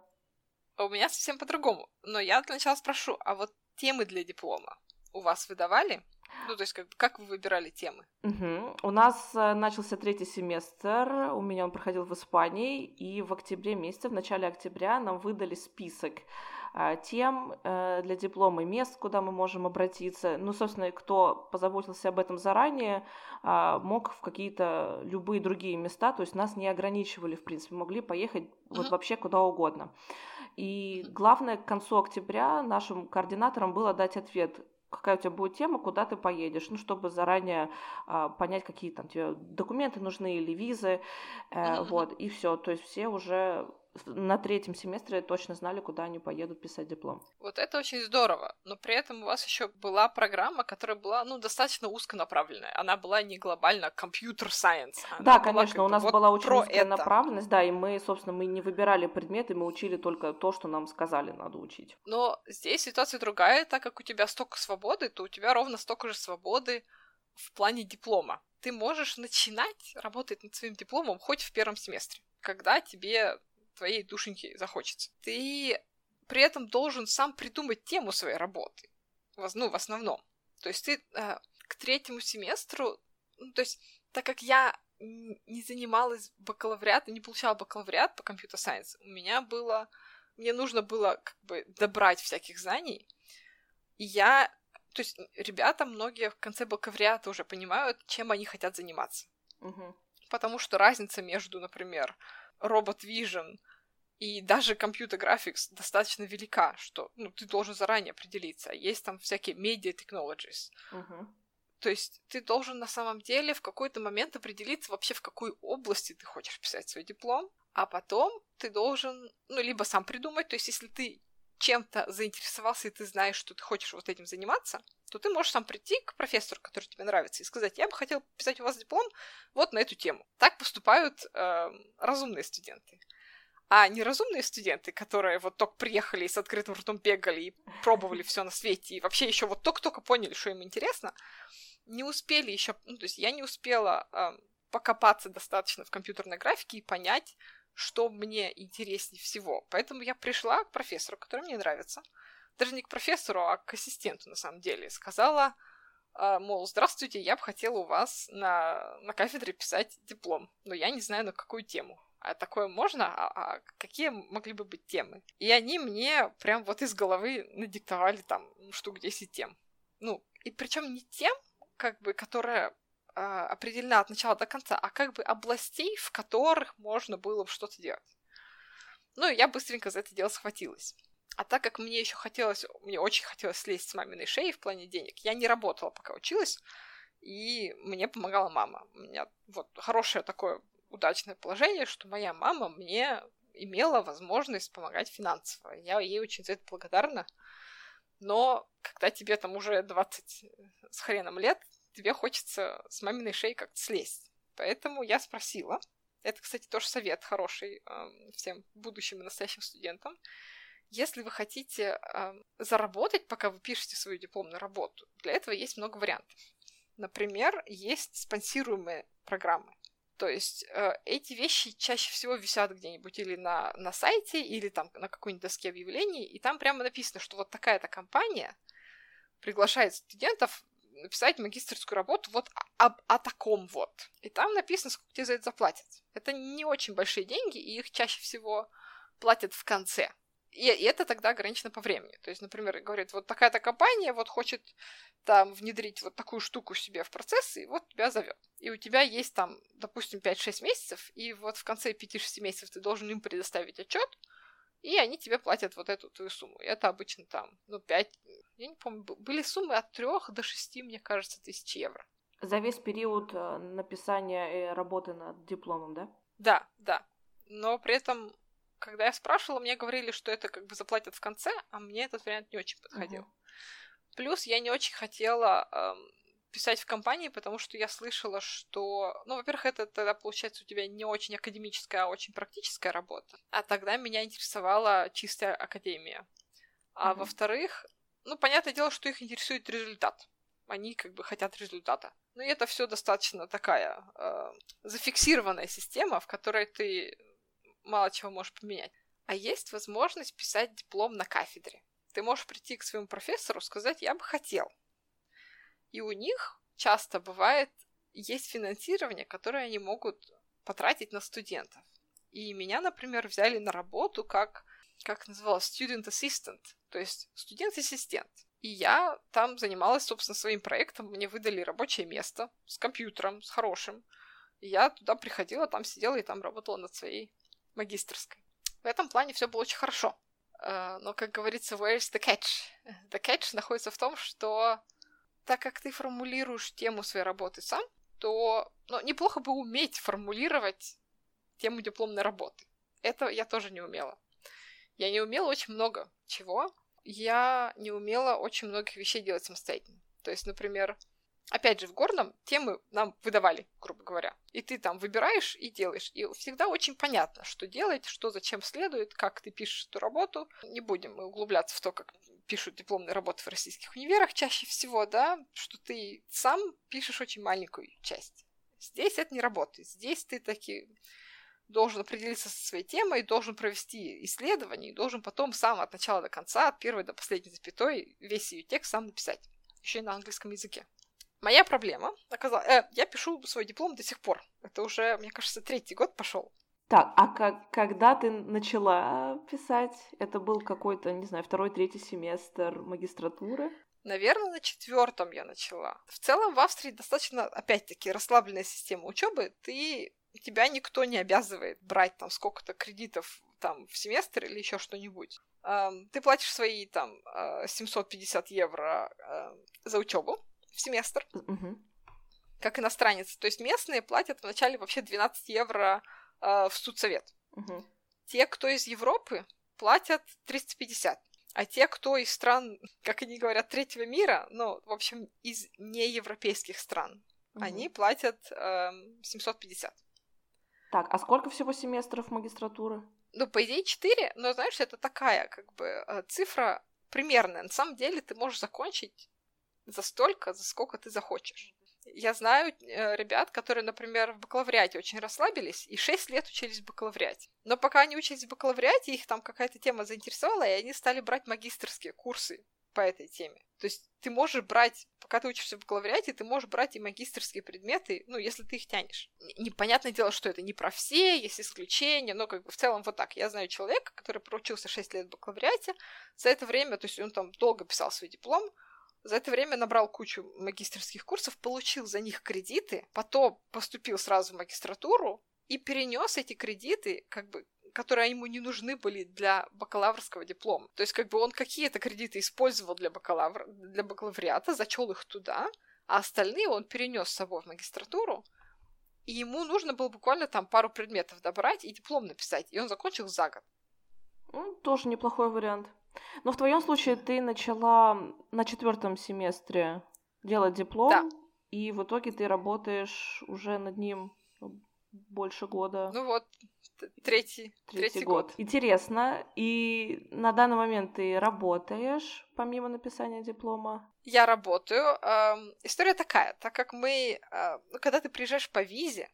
У меня совсем по-другому. Но я для начала спрошу, а вот темы для диплома у вас выдавали? Ну, то есть, как, как вы выбирали темы? Угу. У нас э, начался третий семестр, у меня он проходил в Испании, и в октябре месяце, в начале октября нам выдали список э, тем э, для диплома и мест, куда мы можем обратиться. Ну, собственно, кто позаботился об этом заранее, э, мог в какие-то любые другие места, то есть нас не ограничивали, в принципе, могли поехать вот вообще куда угодно. И главное, к концу октября нашим координаторам было дать ответ, какая у тебя будет тема, куда ты поедешь, ну, чтобы заранее а, понять, какие там тебе документы нужны или визы, э, вот, и все. То есть все уже на третьем семестре точно знали, куда они поедут писать диплом. Вот это очень здорово, но при этом у вас еще была программа, которая была, ну, достаточно узконаправленная. Она была не глобально компьютер-сайенс. Да, конечно, была, у нас вот была очень узкая это. направленность, да, и мы, собственно, мы не выбирали предметы, мы учили только то, что нам сказали надо учить. Но здесь ситуация другая, так как у тебя столько свободы, то у тебя ровно столько же свободы в плане диплома. Ты можешь начинать работать над своим дипломом хоть в первом семестре, когда тебе твоей душеньки захочется. Ты при этом должен сам придумать тему своей работы. Ну, в основном. То есть ты э, к третьему семестру, ну, то есть так как я не занималась бакалавриатом, не получала бакалавриат по компьютер-сайенс, у меня было... Мне нужно было как бы добрать всяких знаний, и я то есть ребята многие в конце бакалавриата уже понимают, чем они хотят заниматься. Угу. Потому что разница между, например, робот Vision и даже компьютер графикс достаточно велика, что ну, ты должен заранее определиться. Есть там всякие media technologies. Угу. То есть ты должен на самом деле в какой-то момент определиться вообще, в какой области ты хочешь писать свой диплом, а потом ты должен, ну, либо сам придумать, то есть если ты чем-то заинтересовался, и ты знаешь, что ты хочешь вот этим заниматься, то ты можешь сам прийти к профессору, который тебе нравится, и сказать, я бы хотел писать у вас диплом вот на эту тему. Так поступают э, разумные студенты. А неразумные студенты, которые вот только приехали и с открытым ртом бегали и пробовали все на свете, и вообще еще вот только-только поняли, что им интересно, не успели еще, ну, то есть я не успела э, покопаться достаточно в компьютерной графике и понять, что мне интереснее всего. Поэтому я пришла к профессору, который мне нравится. Даже не к профессору, а к ассистенту, на самом деле. Сказала, а, мол, здравствуйте, я бы хотела у вас на, на кафедре писать диплом, но я не знаю, на какую тему. А такое можно? А, а какие могли бы быть темы? И они мне прям вот из головы надиктовали там штук 10 тем. Ну, и причем не тем, как бы, которые а, определена от начала до конца, а как бы областей, в которых можно было бы что-то делать. Ну, и я быстренько за это дело схватилась. А так как мне еще хотелось, мне очень хотелось слезть с маминой шеи в плане денег, я не работала, пока училась, и мне помогала мама. У меня вот хорошее такое удачное положение, что моя мама мне имела возможность помогать финансово. Я ей очень за это благодарна. Но когда тебе там уже 20 с хреном лет, тебе хочется с маминой шеи как-то слезть. Поэтому я спросила, это, кстати, тоже совет хороший э, всем будущим и настоящим студентам, если вы хотите э, заработать, пока вы пишете свою дипломную работу, для этого есть много вариантов. Например, есть спонсируемые программы. То есть э, эти вещи чаще всего висят где-нибудь или на, на сайте, или там на какой-нибудь доске объявлений, и там прямо написано, что вот такая-то компания приглашает студентов написать магистрскую работу вот об, о таком вот. И там написано, сколько тебе за это заплатят. Это не очень большие деньги, и их чаще всего платят в конце. И, и это тогда ограничено по времени. То есть, например, говорит, вот такая-то компания вот хочет там внедрить вот такую штуку себе в процесс, и вот тебя зовет. И у тебя есть там, допустим, 5-6 месяцев, и вот в конце 5-6 месяцев ты должен им предоставить отчет, и они тебе платят вот эту твою сумму. И это обычно там, ну, 5, я не помню, были суммы от 3 до 6, мне кажется, тысяч евро. За весь период э, написания и работы над дипломом, да? Да, да. Но при этом, когда я спрашивала, мне говорили, что это как бы заплатят в конце, а мне этот вариант не очень подходил. Uh-huh. Плюс я не очень хотела эм, писать в компании, потому что я слышала, что, ну, во-первых, это тогда получается у тебя не очень академическая, а очень практическая работа. А тогда меня интересовала чистая академия. А mm-hmm. во-вторых, ну, понятное дело, что их интересует результат. Они как бы хотят результата. Ну, и это все достаточно такая э, зафиксированная система, в которой ты мало чего можешь поменять. А есть возможность писать диплом на кафедре. Ты можешь прийти к своему профессору, сказать, я бы хотел и у них часто бывает, есть финансирование, которое они могут потратить на студентов. И меня, например, взяли на работу как, как называлось, student assistant, то есть студент-ассистент. И я там занималась, собственно, своим проектом. Мне выдали рабочее место с компьютером, с хорошим. И я туда приходила, там сидела и там работала над своей магистрской. В этом плане все было очень хорошо. Э, но, как говорится, where is the catch? The catch находится в том, что так как ты формулируешь тему своей работы сам, то ну, неплохо бы уметь формулировать тему дипломной работы. Это я тоже не умела. Я не умела очень много чего. Я не умела очень многих вещей делать самостоятельно. То есть, например, опять же, в горном темы нам выдавали, грубо говоря. И ты там выбираешь и делаешь. И всегда очень понятно, что делать, что зачем следует, как ты пишешь эту работу. Не будем углубляться в то, как пишут дипломные работы в российских универах чаще всего, да, что ты сам пишешь очень маленькую часть. Здесь это не работает. Здесь ты таки должен определиться со своей темой, должен провести исследование, и должен потом сам от начала до конца, от первой до последней запятой, весь ее текст сам написать. Еще и на английском языке. Моя проблема оказалась... Э, я пишу свой диплом до сих пор. Это уже, мне кажется, третий год пошел. Так, а как, когда ты начала писать? Это был какой-то, не знаю, второй, третий семестр магистратуры? Наверное, на четвертом я начала. В целом в Австрии достаточно, опять-таки, расслабленная система учебы. Ты тебя никто не обязывает брать там сколько-то кредитов там в семестр или еще что-нибудь. Ты платишь свои там 750 а, евро а, за учебу в семестр, угу. как иностранец. То есть местные платят вначале вообще 12 евро а, в студсовет. Угу. Те, кто из Европы, платят 350. А те, кто из стран, как они говорят, третьего мира, ну, в общем, из неевропейских стран, угу. они платят э, 750. Так, а сколько всего семестров магистратуры? Ну, по идее, 4, но, знаешь, это такая, как бы, э, цифра примерная. На самом деле ты можешь закончить за столько, за сколько ты захочешь. Я знаю э, ребят, которые, например, в бакалавриате очень расслабились и 6 лет учились в бакалавриате. Но пока они учились в бакалавриате, их там какая-то тема заинтересовала, и они стали брать магистрские курсы по этой теме. То есть ты можешь брать, пока ты учишься в бакалавриате, ты можешь брать и магистрские предметы, ну, если ты их тянешь. Непонятное дело, что это не про все, есть исключения, но как бы в целом вот так. Я знаю человека, который проучился 6 лет в бакалавриате, за это время, то есть он там долго писал свой диплом, за это время набрал кучу магистрских курсов, получил за них кредиты, потом поступил сразу в магистратуру и перенес эти кредиты как бы которые ему не нужны были для бакалаврского диплома. То есть, как бы он какие-то кредиты использовал для, бакалавр... для бакалавриата, зачел их туда, а остальные он перенес с собой в магистратуру, и ему нужно было буквально там пару предметов добрать и диплом написать, и он закончил за год. Ну, тоже неплохой вариант. Но в твоем случае ты начала на четвертом семестре делать диплом, да. и в итоге ты работаешь уже над ним больше года. Ну вот, третий, третий, третий год. год. Интересно. И на данный момент ты работаешь помимо написания диплома? Я работаю. История такая, так как мы, э, когда ты приезжаешь по визе,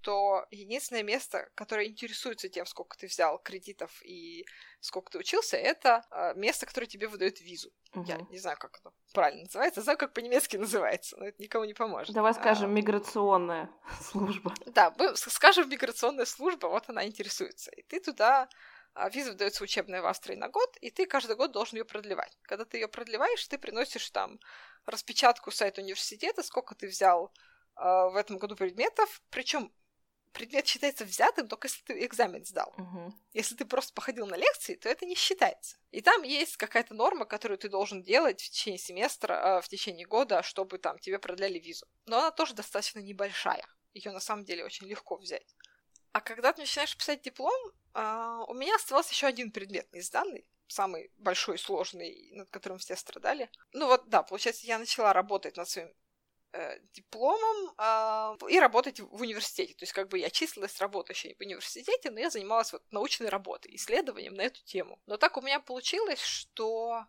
то единственное место, которое интересуется тем, сколько ты взял кредитов и сколько ты учился, это э, место, которое тебе выдает визу. Угу. Я не знаю, как это правильно называется, знаю, как по-немецки называется, но это никому не поможет. Давай скажем, а... миграционная служба. Да, мы скажем, миграционная служба, вот она интересуется. И ты туда а, виза выдается учебная в Австрии на год, и ты каждый год должен ее продлевать. Когда ты ее продлеваешь, ты приносишь там распечатку сайта университета, сколько ты взял э, в этом году предметов. Причем предмет считается взятым только если ты экзамен сдал. Угу. Если ты просто походил на лекции, то это не считается. И там есть какая-то норма, которую ты должен делать в течение семестра, э, в течение года, чтобы там тебе продляли визу. Но она тоже достаточно небольшая. Ее на самом деле очень легко взять. А когда ты начинаешь писать диплом, э, у меня оставался еще один предмет не сданный, самый большой сложный, над которым все страдали. Ну вот, да, получается, я начала работать над своим дипломом э, и работать в университете. То есть как бы я числилась работающей в университете, но я занималась вот научной работой, исследованием на эту тему. Но так у меня получилось, что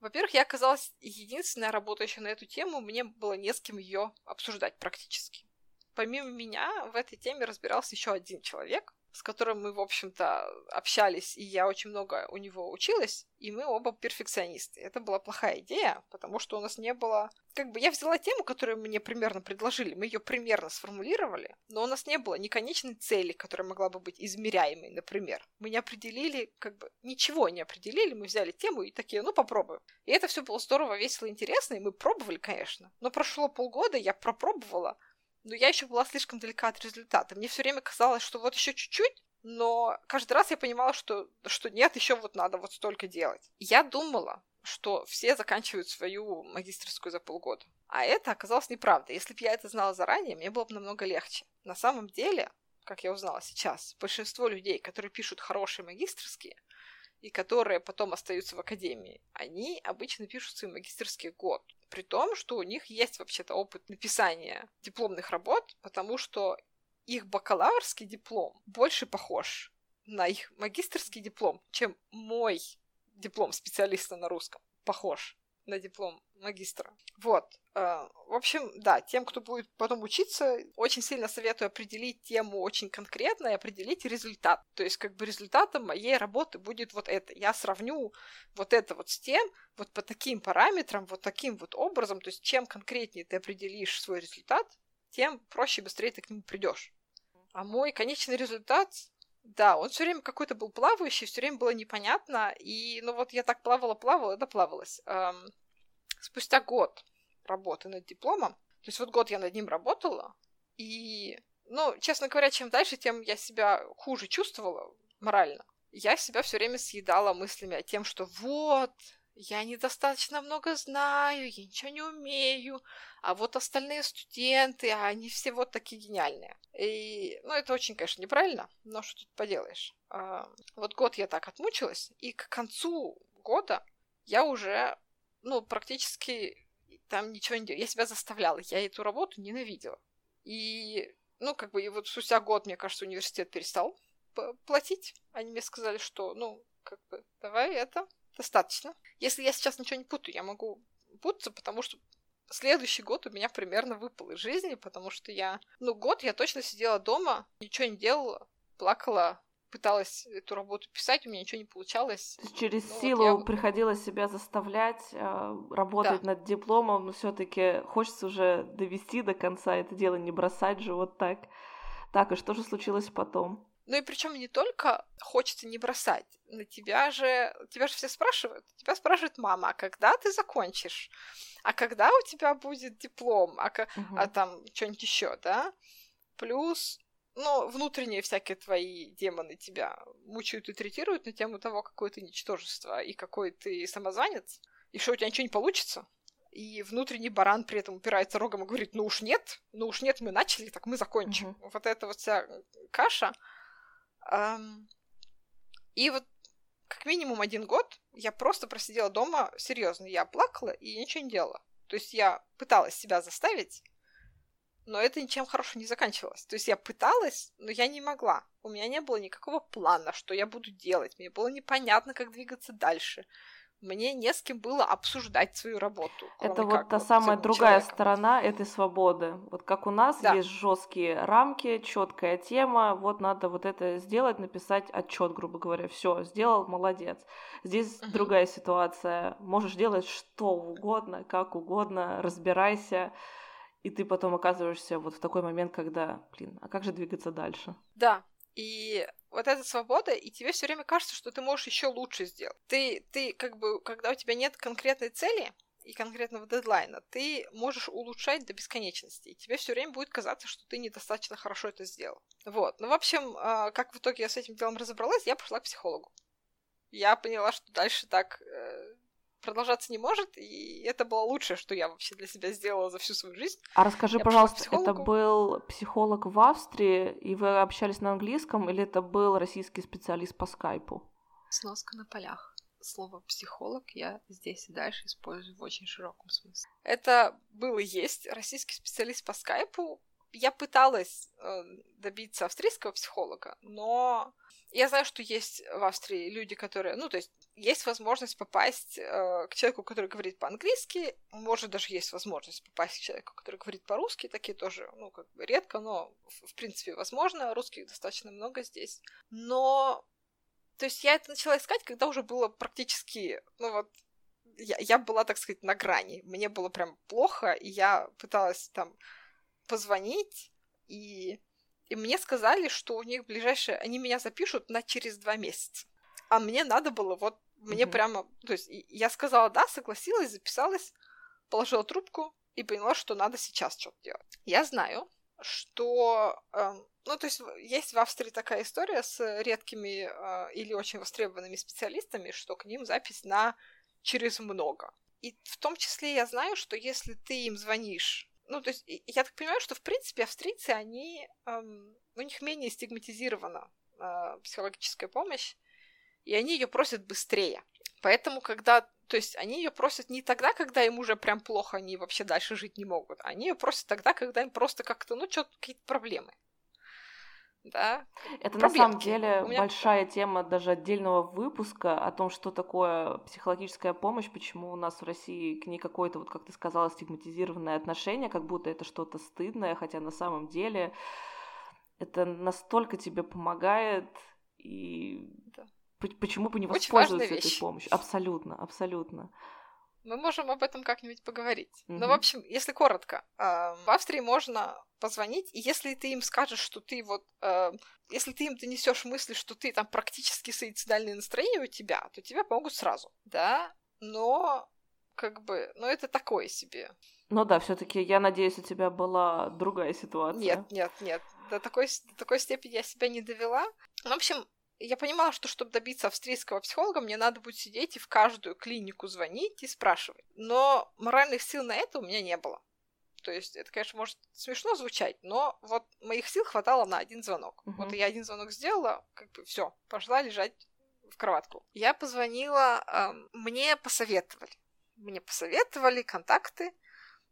во-первых, я оказалась единственная работающая на эту тему, мне было не с кем ее обсуждать практически. Помимо меня в этой теме разбирался еще один человек, с которым мы, в общем-то, общались, и я очень много у него училась, и мы оба перфекционисты. Это была плохая идея, потому что у нас не было... Как бы я взяла тему, которую мне примерно предложили, мы ее примерно сформулировали, но у нас не было ни конечной цели, которая могла бы быть измеряемой, например. Мы не определили, как бы, ничего не определили, мы взяли тему и такие, ну, попробуем. И это все было здорово, весело, интересно, и мы пробовали, конечно. Но прошло полгода, я пропробовала, но я еще была слишком далека от результата. Мне все время казалось, что вот еще чуть-чуть, но каждый раз я понимала, что, что нет, еще вот надо вот столько делать. Я думала, что все заканчивают свою магистрскую за полгода. А это оказалось неправда. Если бы я это знала заранее, мне было бы намного легче. На самом деле, как я узнала сейчас, большинство людей, которые пишут хорошие магистрские, и которые потом остаются в академии, они обычно пишут свой магистрский год. При том, что у них есть вообще-то опыт написания дипломных работ, потому что их бакалаврский диплом больше похож на их магистрский диплом, чем мой диплом специалиста на русском похож на диплом магистра. Вот. Э, в общем, да, тем, кто будет потом учиться, очень сильно советую определить тему очень конкретно и определить результат. То есть, как бы результатом моей работы будет вот это. Я сравню вот это вот с тем, вот по таким параметрам, вот таким вот образом. То есть, чем конкретнее ты определишь свой результат, тем проще и быстрее ты к нему придешь. А мой конечный результат да, он все время какой-то был плавающий, все время было непонятно. И, ну вот я так плавала, плавала, это плавалось. Эм, спустя год работы над дипломом, то есть вот год я над ним работала, и, ну, честно говоря, чем дальше, тем я себя хуже чувствовала морально. Я себя все время съедала мыслями о том, что вот, я недостаточно много знаю, я ничего не умею, а вот остальные студенты, а они все вот такие гениальные. И, ну, это очень, конечно, неправильно, но что тут поделаешь. А, вот год я так отмучилась, и к концу года я уже, ну, практически там ничего не делала. Я себя заставляла, я эту работу ненавидела. И, ну, как бы, и вот спустя год, мне кажется, университет перестал платить. Они мне сказали, что, ну, как бы, давай это, достаточно. Если я сейчас ничего не путаю, я могу путаться, потому что следующий год у меня примерно выпал из жизни, потому что я... Ну, год я точно сидела дома, ничего не делала, плакала, пыталась эту работу писать, у меня ничего не получалось. Через ну, силу вот я... приходилось себя заставлять э, работать да. над дипломом, но все-таки хочется уже довести до конца это дело, не бросать же вот так. Так, и что же случилось потом? Ну и причем не только хочется не бросать, на тебя же, тебя же все спрашивают. Тебя спрашивает мама, а когда ты закончишь? А когда у тебя будет диплом? А, угу. а там что-нибудь еще, да? Плюс, ну, внутренние всякие твои демоны тебя мучают и третируют на тему того, какое ты ничтожество и какой ты самозванец, и что у тебя ничего не получится. И внутренний баран при этом упирается рогом и говорит, ну уж нет, ну уж нет, мы начали, так мы закончим. Угу. Вот эта вот вся каша, и вот как минимум один год я просто просидела дома, серьезно, я плакала и ничего не делала. То есть я пыталась себя заставить, но это ничем хорошим не заканчивалось. То есть я пыталась, но я не могла. У меня не было никакого плана, что я буду делать. Мне было непонятно, как двигаться дальше мне не с кем было обсуждать свою работу. Это вот та вот самая другая человеком. сторона этой свободы. Вот как у нас да. есть жесткие рамки, четкая тема, вот надо вот это сделать, написать отчет, грубо говоря. Все, сделал, молодец. Здесь угу. другая ситуация. Можешь делать что угодно, как угодно, разбирайся. И ты потом оказываешься вот в такой момент, когда, блин, а как же двигаться дальше? Да, и вот эта свобода, и тебе все время кажется, что ты можешь еще лучше сделать. Ты, ты как бы, когда у тебя нет конкретной цели и конкретного дедлайна, ты можешь улучшать до бесконечности. И тебе все время будет казаться, что ты недостаточно хорошо это сделал. Вот. Ну, в общем, а, как в итоге я с этим делом разобралась, я пошла к психологу. Я поняла, что дальше так э, продолжаться не может, и это было лучшее, что я вообще для себя сделала за всю свою жизнь. А расскажи, я пожалуйста, это был психолог в Австрии, и вы общались на английском, или это был российский специалист по скайпу? Сноска на полях. Слово психолог я здесь и дальше использую в очень широком смысле. Это был и есть российский специалист по скайпу. Я пыталась э, добиться австрийского психолога, но я знаю, что есть в Австрии люди, которые, ну, то есть есть возможность попасть э, к человеку, который говорит по-английски, может даже есть возможность попасть к человеку, который говорит по-русски, такие тоже, ну, как бы редко, но в, в принципе возможно, русских достаточно много здесь. Но, то есть я это начала искать, когда уже было практически, ну вот, я, я была, так сказать, на грани, мне было прям плохо, и я пыталась там позвонить, и, и мне сказали, что у них ближайшее, они меня запишут на через два месяца а мне надо было вот мне mm-hmm. прямо, то есть я сказала да, согласилась, записалась, положила трубку и поняла, что надо сейчас что-то делать. Я знаю, что, э, ну то есть есть в Австрии такая история с редкими э, или очень востребованными специалистами, что к ним запись на через много. И в том числе я знаю, что если ты им звонишь ну, то есть, я так понимаю, что, в принципе, австрийцы, они, эм, у них менее стигматизирована э, психологическая помощь, и они ее просят быстрее. Поэтому, когда, то есть, они ее просят не тогда, когда им уже прям плохо, они вообще дальше жить не могут, они ее просят тогда, когда им просто как-то, ну, что-то какие-то проблемы да. Это проблемки. на самом деле меня... большая тема даже отдельного выпуска о том, что такое психологическая помощь, почему у нас в России к ней какое-то, вот как ты сказала, стигматизированное отношение, как будто это что-то стыдное, хотя на самом деле это настолько тебе помогает, и да. Почему бы не воспользоваться этой помощью? Абсолютно, абсолютно. Мы можем об этом как-нибудь поговорить. Mm-hmm. Ну, в общем, если коротко, в Австрии можно позвонить, и если ты им скажешь, что ты вот, если ты им донесешь мысли, что ты там практически суицидальное настроение у тебя, то тебе помогут сразу, да, но как бы, ну это такое себе. Ну да, все-таки я надеюсь, у тебя была другая ситуация. Нет, нет, нет, до такой, до такой степени я себя не довела. В общем, я понимала, что чтобы добиться австрийского психолога, мне надо будет сидеть и в каждую клинику звонить и спрашивать. Но моральных сил на это у меня не было. То есть это, конечно, может смешно звучать, но вот моих сил хватало на один звонок. Uh-huh. Вот я один звонок сделала, как бы все, пошла лежать в кроватку. Я позвонила, э, мне посоветовали. Мне посоветовали контакты.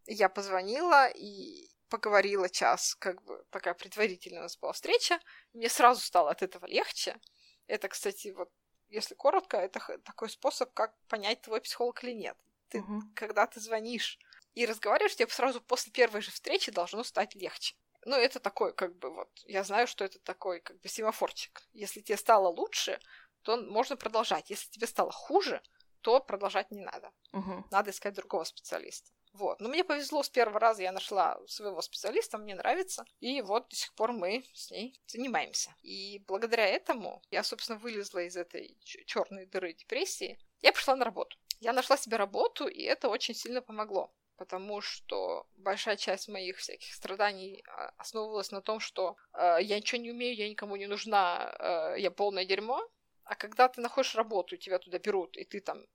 Я позвонила и поговорила час, как бы такая предварительная у нас была встреча. Мне сразу стало от этого легче. Это, кстати, вот если коротко, это такой способ, как понять, твой психолог или нет. Ты, угу. когда ты звонишь и разговариваешь, тебе сразу после первой же встречи должно стать легче. Ну, это такой, как бы, вот, я знаю, что это такой, как бы, семафорчик. Если тебе стало лучше, то можно продолжать. Если тебе стало хуже, то продолжать не надо. Угу. Надо искать другого специалиста. Вот. Но мне повезло с первого раза, я нашла своего специалиста, мне нравится. И вот до сих пор мы с ней занимаемся. И благодаря этому я, собственно, вылезла из этой черной дыры депрессии. Я пришла на работу. Я нашла себе работу, и это очень сильно помогло. Потому что большая часть моих всяких страданий а, основывалась на том, что э, я ничего не умею, я никому не нужна, э, я полное дерьмо. А когда ты находишь работу, тебя туда берут, и ты там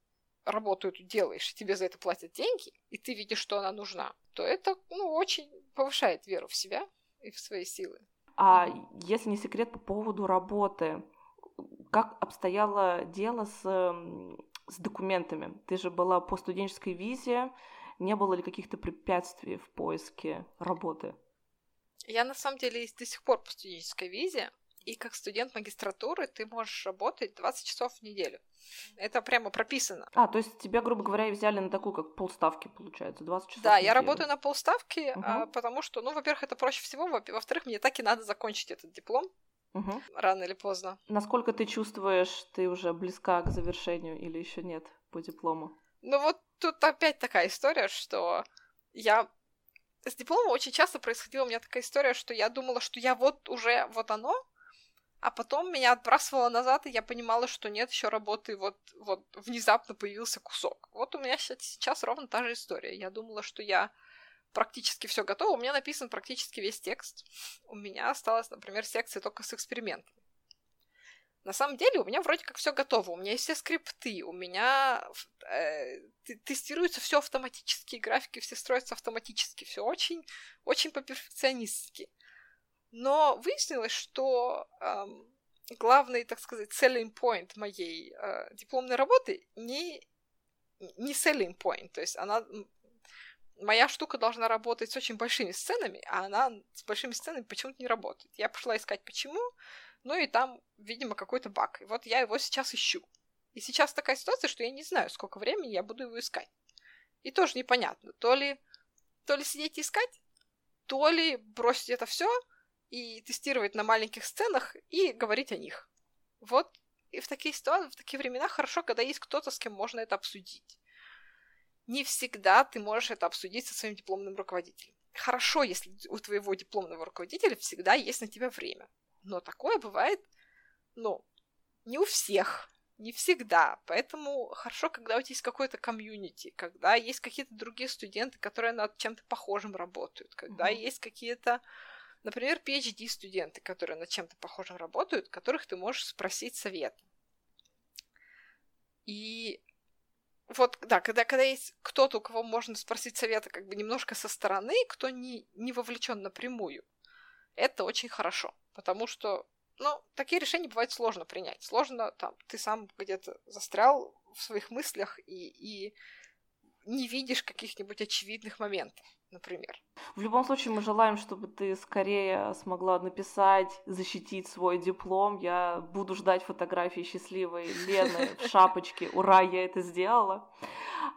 работу эту делаешь, тебе за это платят деньги, и ты видишь, что она нужна, то это ну, очень повышает веру в себя и в свои силы. А если не секрет по поводу работы, как обстояло дело с, с документами? Ты же была по студенческой визе, не было ли каких-то препятствий в поиске работы? Я на самом деле до сих пор по студенческой визе, и как студент магистратуры ты можешь работать 20 часов в неделю. Это прямо прописано. А, то есть тебя, грубо говоря, взяли на такую, как полставки, получается, 20 часов Да, я работаю на полставки, угу. а, потому что, ну, во-первых, это проще всего, во-вторых, мне так и надо закончить этот диплом. Угу. Рано или поздно. Насколько ты чувствуешь, ты уже близка к завершению или еще нет по диплому? Ну вот тут опять такая история, что я с дипломом очень часто происходила у меня такая история, что я думала, что я вот уже вот оно, а потом меня отбрасывало назад, и я понимала, что нет еще работы, вот, вот внезапно появился кусок. Вот у меня сейчас ровно та же история. Я думала, что я практически все готово. У меня написан практически весь текст. У меня осталась, например, секция только с экспериментами. На самом деле у меня вроде как все готово. У меня есть все скрипты, у меня э, тестируется все автоматически, графики все строятся автоматически, все очень, очень по-перфекционистски. Но выяснилось, что эм, главный, так сказать, selling point моей э, дипломной работы не, не selling point. То есть она моя штука должна работать с очень большими сценами, а она с большими сценами почему-то не работает. Я пошла искать почему, ну и там, видимо, какой-то баг. И вот я его сейчас ищу. И сейчас такая ситуация, что я не знаю, сколько времени я буду его искать. И тоже непонятно, то ли, то ли сидеть и искать, то ли бросить это все и тестировать на маленьких сценах и говорить о них. Вот и в такие ситуации, в такие времена хорошо, когда есть кто-то, с кем можно это обсудить. Не всегда ты можешь это обсудить со своим дипломным руководителем. Хорошо, если у твоего дипломного руководителя всегда есть на тебя время. Но такое бывает, ну, не у всех, не всегда. Поэтому хорошо, когда у тебя есть какое-то комьюнити, когда есть какие-то другие студенты, которые над чем-то похожим работают, когда mm-hmm. есть какие-то Например, PhD-студенты, которые над чем-то похожим работают, которых ты можешь спросить совет. И вот, да, когда, когда есть кто-то, у кого можно спросить совета как бы немножко со стороны, кто не, не вовлечен напрямую, это очень хорошо, потому что, ну, такие решения бывает сложно принять. Сложно, там, ты сам где-то застрял в своих мыслях и, и не видишь каких-нибудь очевидных моментов например. В любом случае, мы желаем, чтобы ты скорее смогла написать, защитить свой диплом. Я буду ждать фотографии счастливой Лены в шапочке. Ура, я это сделала.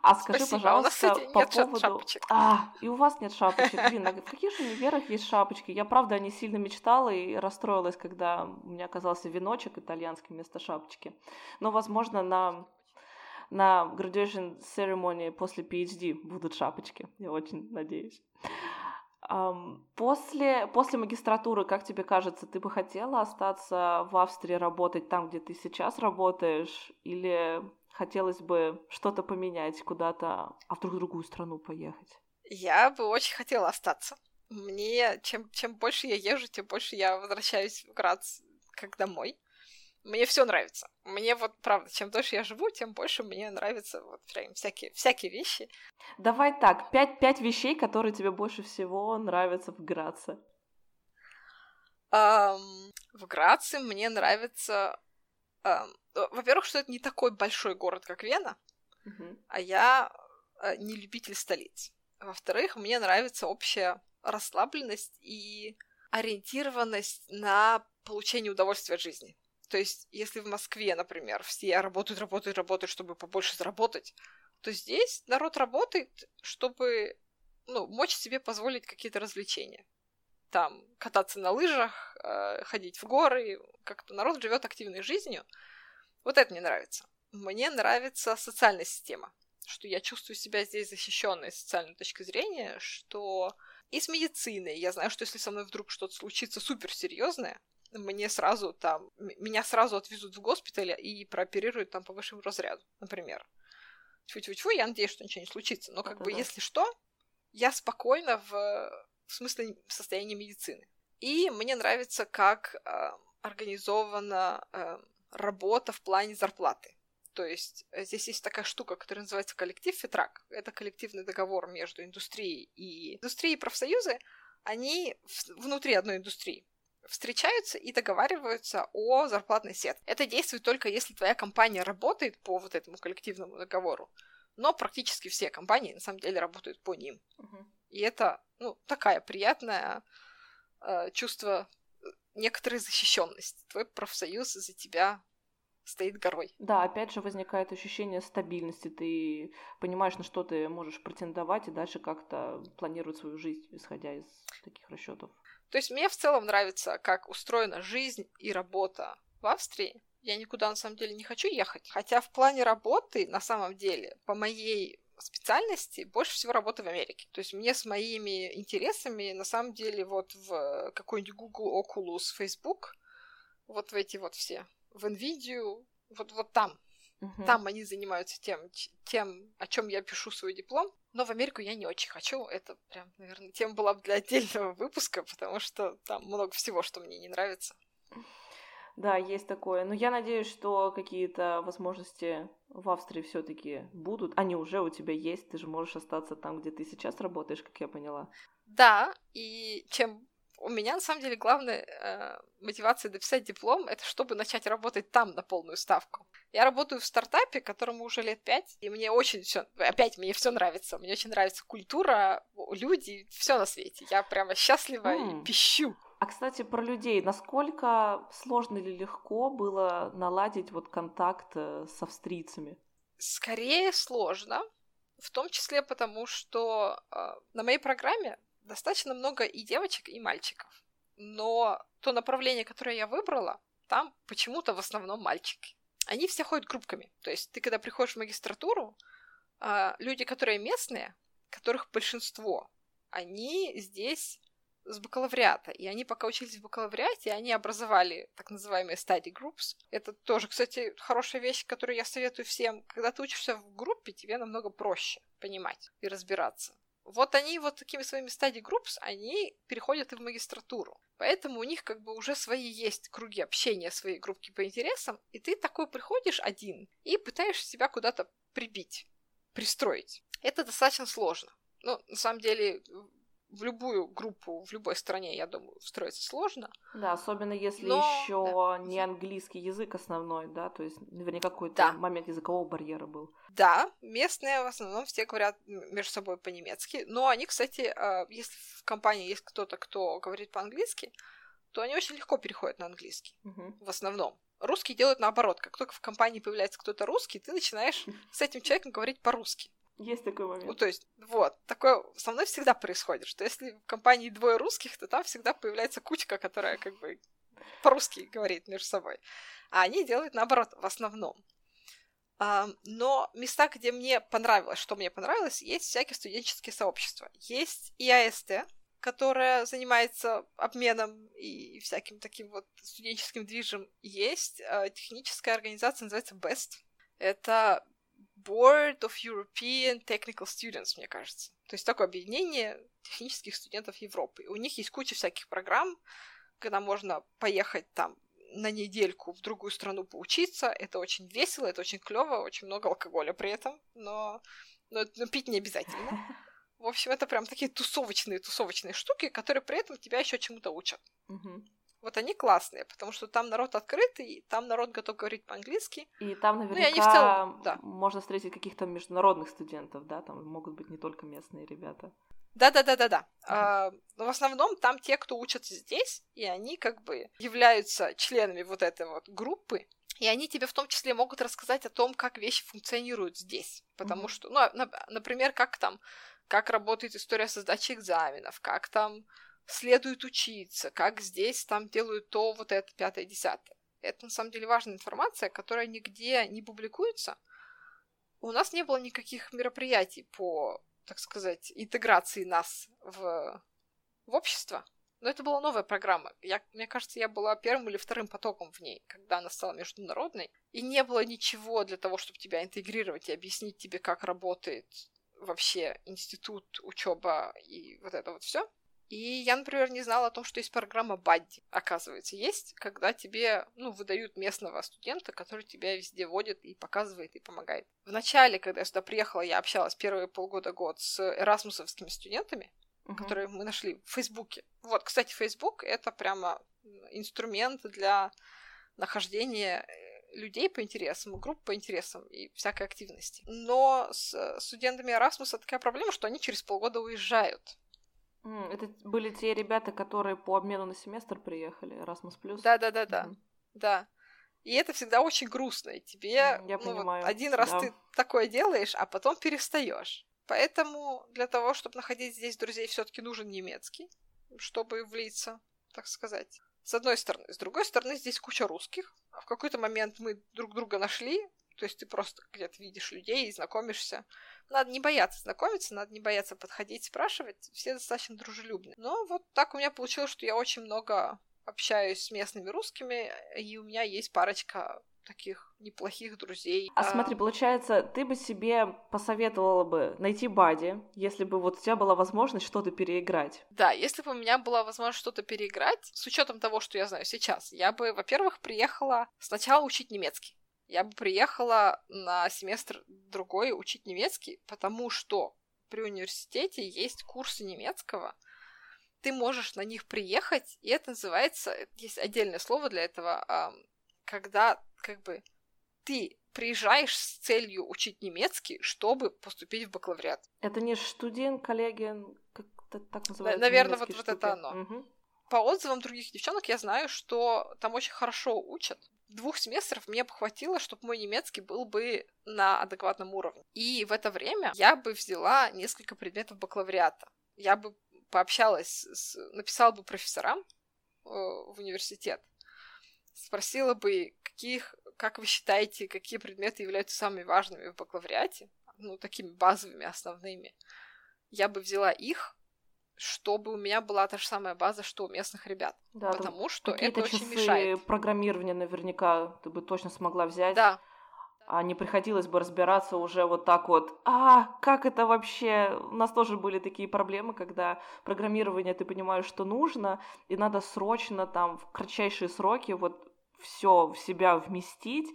А скажи, Спасибо. пожалуйста, у нас, по поводу... шапочек. А, и у вас нет шапочек. Блин, а в каких же универах есть шапочки? Я, правда, не сильно мечтала и расстроилась, когда у меня оказался веночек итальянский вместо шапочки. Но, возможно, на на graduation ceremony после PhD будут шапочки, я очень надеюсь. После, после магистратуры, как тебе кажется, ты бы хотела остаться в Австрии работать там, где ты сейчас работаешь, или хотелось бы что-то поменять, куда-то, а вдруг в другую страну поехать? Я бы очень хотела остаться. Мне, чем, чем больше я езжу, тем больше я возвращаюсь в Грац как домой. Мне все нравится. Мне вот, правда, чем дольше я живу, тем больше мне нравятся вот прям всякие, всякие вещи. Давай так, пять, пять вещей, которые тебе больше всего нравятся в Граце. Um, в Граце мне нравится... Um, во-первых, что это не такой большой город, как Вена, uh-huh. а я uh, не любитель столиц. Во-вторых, мне нравится общая расслабленность и ориентированность на получение удовольствия от жизни. То есть, если в Москве, например, все работают, работают, работают, чтобы побольше заработать, то здесь народ работает, чтобы ну, мочь себе позволить какие-то развлечения. Там кататься на лыжах, э, ходить в горы, как-то народ живет активной жизнью. Вот это мне нравится. Мне нравится социальная система, что я чувствую себя здесь защищенной с социальной точки зрения, что и с медициной. Я знаю, что если со мной вдруг что-то случится суперсерьезное, мне сразу там, меня сразу отвезут в госпиталь и прооперируют там по высшему разряду, например. Тьфу-тьфу-тьфу, я надеюсь, что ничего не случится. Но как Это бы, если что, я спокойно в, в смысле состояния медицины. И мне нравится, как э, организована э, работа в плане зарплаты. То есть э, здесь есть такая штука, которая называется коллектив Фитрак. Это коллективный договор между индустрией и... Индустрии и профсоюзы, они внутри одной индустрии встречаются и договариваются о зарплатной сетке. Это действует только если твоя компания работает по вот этому коллективному договору. Но практически все компании на самом деле работают по ним. Угу. И это, ну, такая приятная э, чувство некоторой защищенности. Твой профсоюз за тебя стоит горой. Да, опять же возникает ощущение стабильности. Ты понимаешь, на что ты можешь претендовать и дальше как-то планировать свою жизнь, исходя из таких расчетов. То есть мне в целом нравится, как устроена жизнь и работа в Австрии. Я никуда на самом деле не хочу ехать. Хотя в плане работы, на самом деле, по моей специальности больше всего работы в Америке. То есть мне с моими интересами, на самом деле, вот в какой-нибудь Google, Oculus, Facebook, вот в эти вот все, в NVIDIA, вот, вот там. Угу. Там они занимаются тем, тем, о чем я пишу свой диплом. Но в Америку я не очень хочу. Это прям, наверное, тема была бы для отдельного выпуска, потому что там много всего, что мне не нравится. Да, есть такое. Но я надеюсь, что какие-то возможности в Австрии все-таки будут. Они уже у тебя есть. Ты же можешь остаться там, где ты сейчас работаешь, как я поняла. Да, и чем у меня на самом деле главная э, мотивация дописать диплом это чтобы начать работать там на полную ставку. Я работаю в стартапе, которому уже лет пять, и мне очень все, опять мне все нравится. Мне очень нравится культура, люди, все на свете. Я прямо счастлива mm. и пищу. А кстати, про людей. Насколько сложно или легко было наладить вот контакт э, с австрийцами? Скорее сложно, в том числе потому, что э, на моей программе достаточно много и девочек, и мальчиков. Но то направление, которое я выбрала, там почему-то в основном мальчики. Они все ходят группками. То есть ты, когда приходишь в магистратуру, а, люди, которые местные, которых большинство, они здесь с бакалавриата. И они пока учились в бакалавриате, они образовали так называемые study groups. Это тоже, кстати, хорошая вещь, которую я советую всем. Когда ты учишься в группе, тебе намного проще понимать и разбираться. Вот они вот такими своими стадии группс, они переходят и в магистратуру. Поэтому у них как бы уже свои есть круги общения, свои группки по интересам, и ты такой приходишь один и пытаешься себя куда-то прибить. пристроить. Это достаточно сложно. Ну, на самом деле, в любую группу, в любой стране, я думаю, встроиться сложно. Да, особенно если Но... еще да. не английский язык основной, да, то есть наверняка какой-то да. момент языкового барьера был. Да, местные в основном все говорят между собой по-немецки, но они, кстати, а, если в компании есть кто-то, кто говорит по-английски, то они очень легко переходят на английский, угу. в основном. Русские делают наоборот. Как только в компании появляется кто-то русский, ты начинаешь с этим человеком говорить по-русски. Есть такой момент. Ну, то есть, вот, такое со мной всегда происходит, что если в компании двое русских, то там всегда появляется кучка, которая как бы по-русски говорит между собой. А они делают наоборот, в основном. Но места, где мне понравилось, что мне понравилось, есть всякие студенческие сообщества. Есть ИАСТ, которая занимается обменом и всяким таким вот студенческим движем. Есть а, техническая организация, называется BEST. Это Board of European Technical Students, мне кажется. То есть такое объединение технических студентов Европы. У них есть куча всяких программ, когда можно поехать там на недельку в другую страну поучиться. Это очень весело, это очень клево, очень много алкоголя при этом, но, но, но пить не обязательно. В общем, это прям такие тусовочные, тусовочные штуки, которые при этом тебя еще чему-то учат. Угу. Вот они классные, потому что там народ открытый, там народ готов говорить по-английски. И там наверняка ну, и в целом, да. можно встретить каких-то международных студентов, да, там могут быть не только местные ребята. Да-да-да-да-да. Mm-hmm. А, но в основном там те, кто учатся здесь, и они как бы являются членами вот этой вот группы, и они тебе в том числе могут рассказать о том, как вещи функционируют здесь. Потому mm-hmm. что, ну, а, например, как там, как работает история со сдачей экзаменов, как там следует учиться, как здесь там делают то, вот это, пятое, десятое. Это на самом деле важная информация, которая нигде не публикуется. У нас не было никаких мероприятий по, так сказать, интеграции нас в, в общество. Но это была новая программа. Я, мне кажется, я была первым или вторым потоком в ней, когда она стала международной. И не было ничего для того, чтобы тебя интегрировать и объяснить тебе, как работает вообще институт, учеба и вот это вот все. И я, например, не знала о том, что есть программа Бадди, оказывается, есть, когда тебе, ну, выдают местного студента, который тебя везде водит и показывает, и помогает. Вначале, когда я сюда приехала, я общалась первые полгода-год с эрасмусовскими студентами, uh-huh. которые мы нашли в Фейсбуке. Вот, кстати, Фейсбук — это прямо инструмент для нахождения э, людей по интересам, групп по интересам и всякой активности. Но с студентами Erasmus такая проблема, что они через полгода уезжают. Это были те ребята, которые по обмену на семестр приехали, Erasmus+. Да, да, да, да. Да. И это всегда очень грустно. И тебе Я ну, понимаю. Вот один раз да. ты такое делаешь, а потом перестаешь. Поэтому для того, чтобы находить здесь друзей, все-таки нужен немецкий, чтобы влиться, так сказать. С одной стороны. С другой стороны, здесь куча русских. А в какой-то момент мы друг друга нашли, то есть ты просто где-то видишь людей и знакомишься. Надо не бояться знакомиться, надо не бояться подходить, спрашивать. Все достаточно дружелюбны. Но вот так у меня получилось, что я очень много общаюсь с местными русскими, и у меня есть парочка таких неплохих друзей. А, а смотри, получается, ты бы себе посоветовала бы найти Бади, если бы вот у тебя была возможность что-то переиграть. Да, если бы у меня была возможность что-то переиграть, с учетом того, что я знаю сейчас, я бы, во-первых, приехала сначала учить немецкий я бы приехала на семестр другой учить немецкий, потому что при университете есть курсы немецкого, ты можешь на них приехать, и это называется, есть отдельное слово для этого, когда как бы ты приезжаешь с целью учить немецкий, чтобы поступить в бакалавриат. Это не студент, коллеги, как так называется? Наверное, вот, вот это оно. Угу. По отзывам других девчонок я знаю, что там очень хорошо учат двух семестров мне бы хватило, чтобы мой немецкий был бы на адекватном уровне. И в это время я бы взяла несколько предметов бакалавриата. Я бы пообщалась, с, написала бы профессорам э, в университет, спросила бы, каких, как вы считаете, какие предметы являются самыми важными в бакалавриате, ну, такими базовыми, основными. Я бы взяла их, чтобы у меня была та же самая база, что у местных ребят. Да, потому что это очень часы мешает. программирования наверняка ты бы точно смогла взять. Да. А не приходилось бы разбираться уже вот так вот. А, как это вообще? У нас тоже были такие проблемы, когда программирование ты понимаешь, что нужно, и надо срочно там в кратчайшие сроки вот все в себя вместить,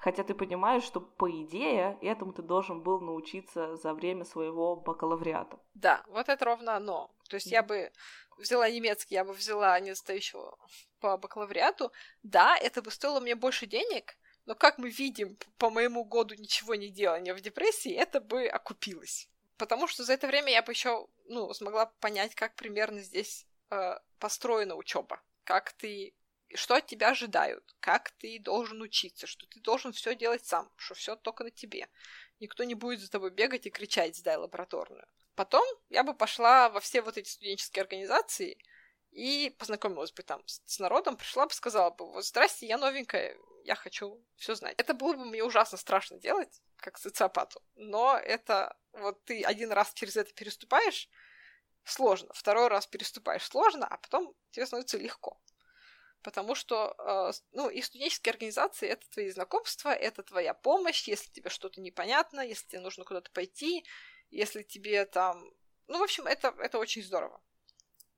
хотя ты понимаешь, что по идее этому ты должен был научиться за время своего бакалавриата. Да, вот это ровно оно. То есть я бы взяла немецкий, я бы взяла не стоящего по бакалавриату. Да, это бы стоило мне больше денег, но как мы видим по моему году ничего не делания в депрессии, это бы окупилось. Потому что за это время я бы еще ну, смогла понять, как примерно здесь э, построена учеба. Как ты что от тебя ожидают, как ты должен учиться, что ты должен все делать сам, что все только на тебе. Никто не будет за тобой бегать и кричать, сдай лабораторную. Потом я бы пошла во все вот эти студенческие организации и познакомилась бы там с, народом, пришла бы, сказала бы, вот, здрасте, я новенькая, я хочу все знать. Это было бы мне ужасно страшно делать, как социопату, но это вот ты один раз через это переступаешь, сложно, второй раз переступаешь сложно, а потом тебе становится легко. Потому что, э, ну, и студенческие организации — это твои знакомства, это твоя помощь, если тебе что-то непонятно, если тебе нужно куда-то пойти, если тебе там... Ну, в общем, это, это очень здорово.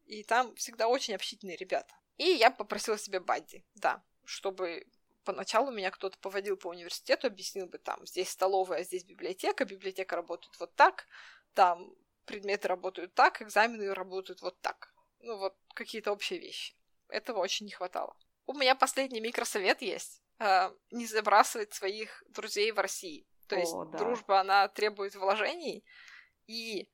И там всегда очень общительные ребята. И я попросила себе бадди, да, чтобы поначалу меня кто-то поводил по университету, объяснил бы там, здесь столовая, а здесь библиотека, библиотека работает вот так, там предметы работают так, экзамены работают вот так. Ну, вот какие-то общие вещи. Этого очень не хватало. У меня последний микросовет есть. Э, не забрасывать своих друзей в России. То есть О, да. дружба, она требует вложений, и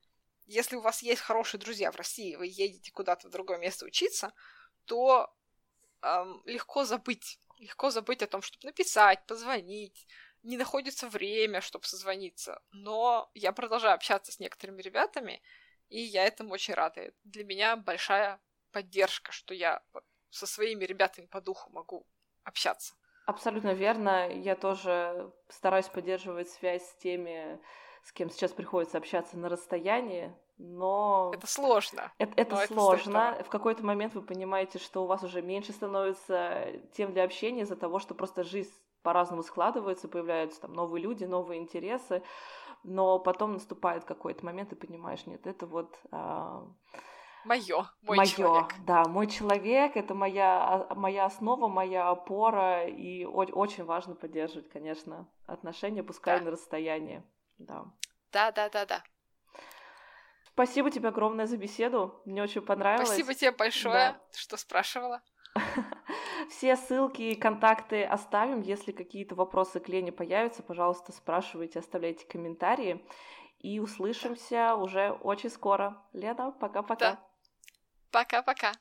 если у вас есть хорошие друзья в России, вы едете куда-то в другое место учиться, то эм, легко забыть. Легко забыть о том, чтобы написать, позвонить. Не находится время, чтобы созвониться. Но я продолжаю общаться с некоторыми ребятами, и я этому очень рада. Для меня большая поддержка, что я со своими ребятами по духу могу общаться. Абсолютно верно. Я тоже стараюсь поддерживать связь с теми, с кем сейчас приходится общаться на расстоянии, но... Это сложно. Это, это сложно. Это в какой-то момент вы понимаете, что у вас уже меньше становится тем для общения из-за того, что просто жизнь по-разному складывается, появляются там новые люди, новые интересы, но потом наступает какой-то момент и понимаешь, нет, это вот... А Мое, мой моё, человек. Да, мой человек это моя, а, моя основа, моя опора, и очень важно поддерживать, конечно, отношения, пускай да. на расстоянии. Да. Да, да, да, да. Спасибо тебе огромное за беседу. Мне очень понравилось. Спасибо тебе большое, да. что спрашивала. Все ссылки и контакты оставим. Если какие-то вопросы к Лене появятся, пожалуйста, спрашивайте, оставляйте комментарии. И услышимся уже очень скоро. Лена, пока-пока. Да. Пока-пока.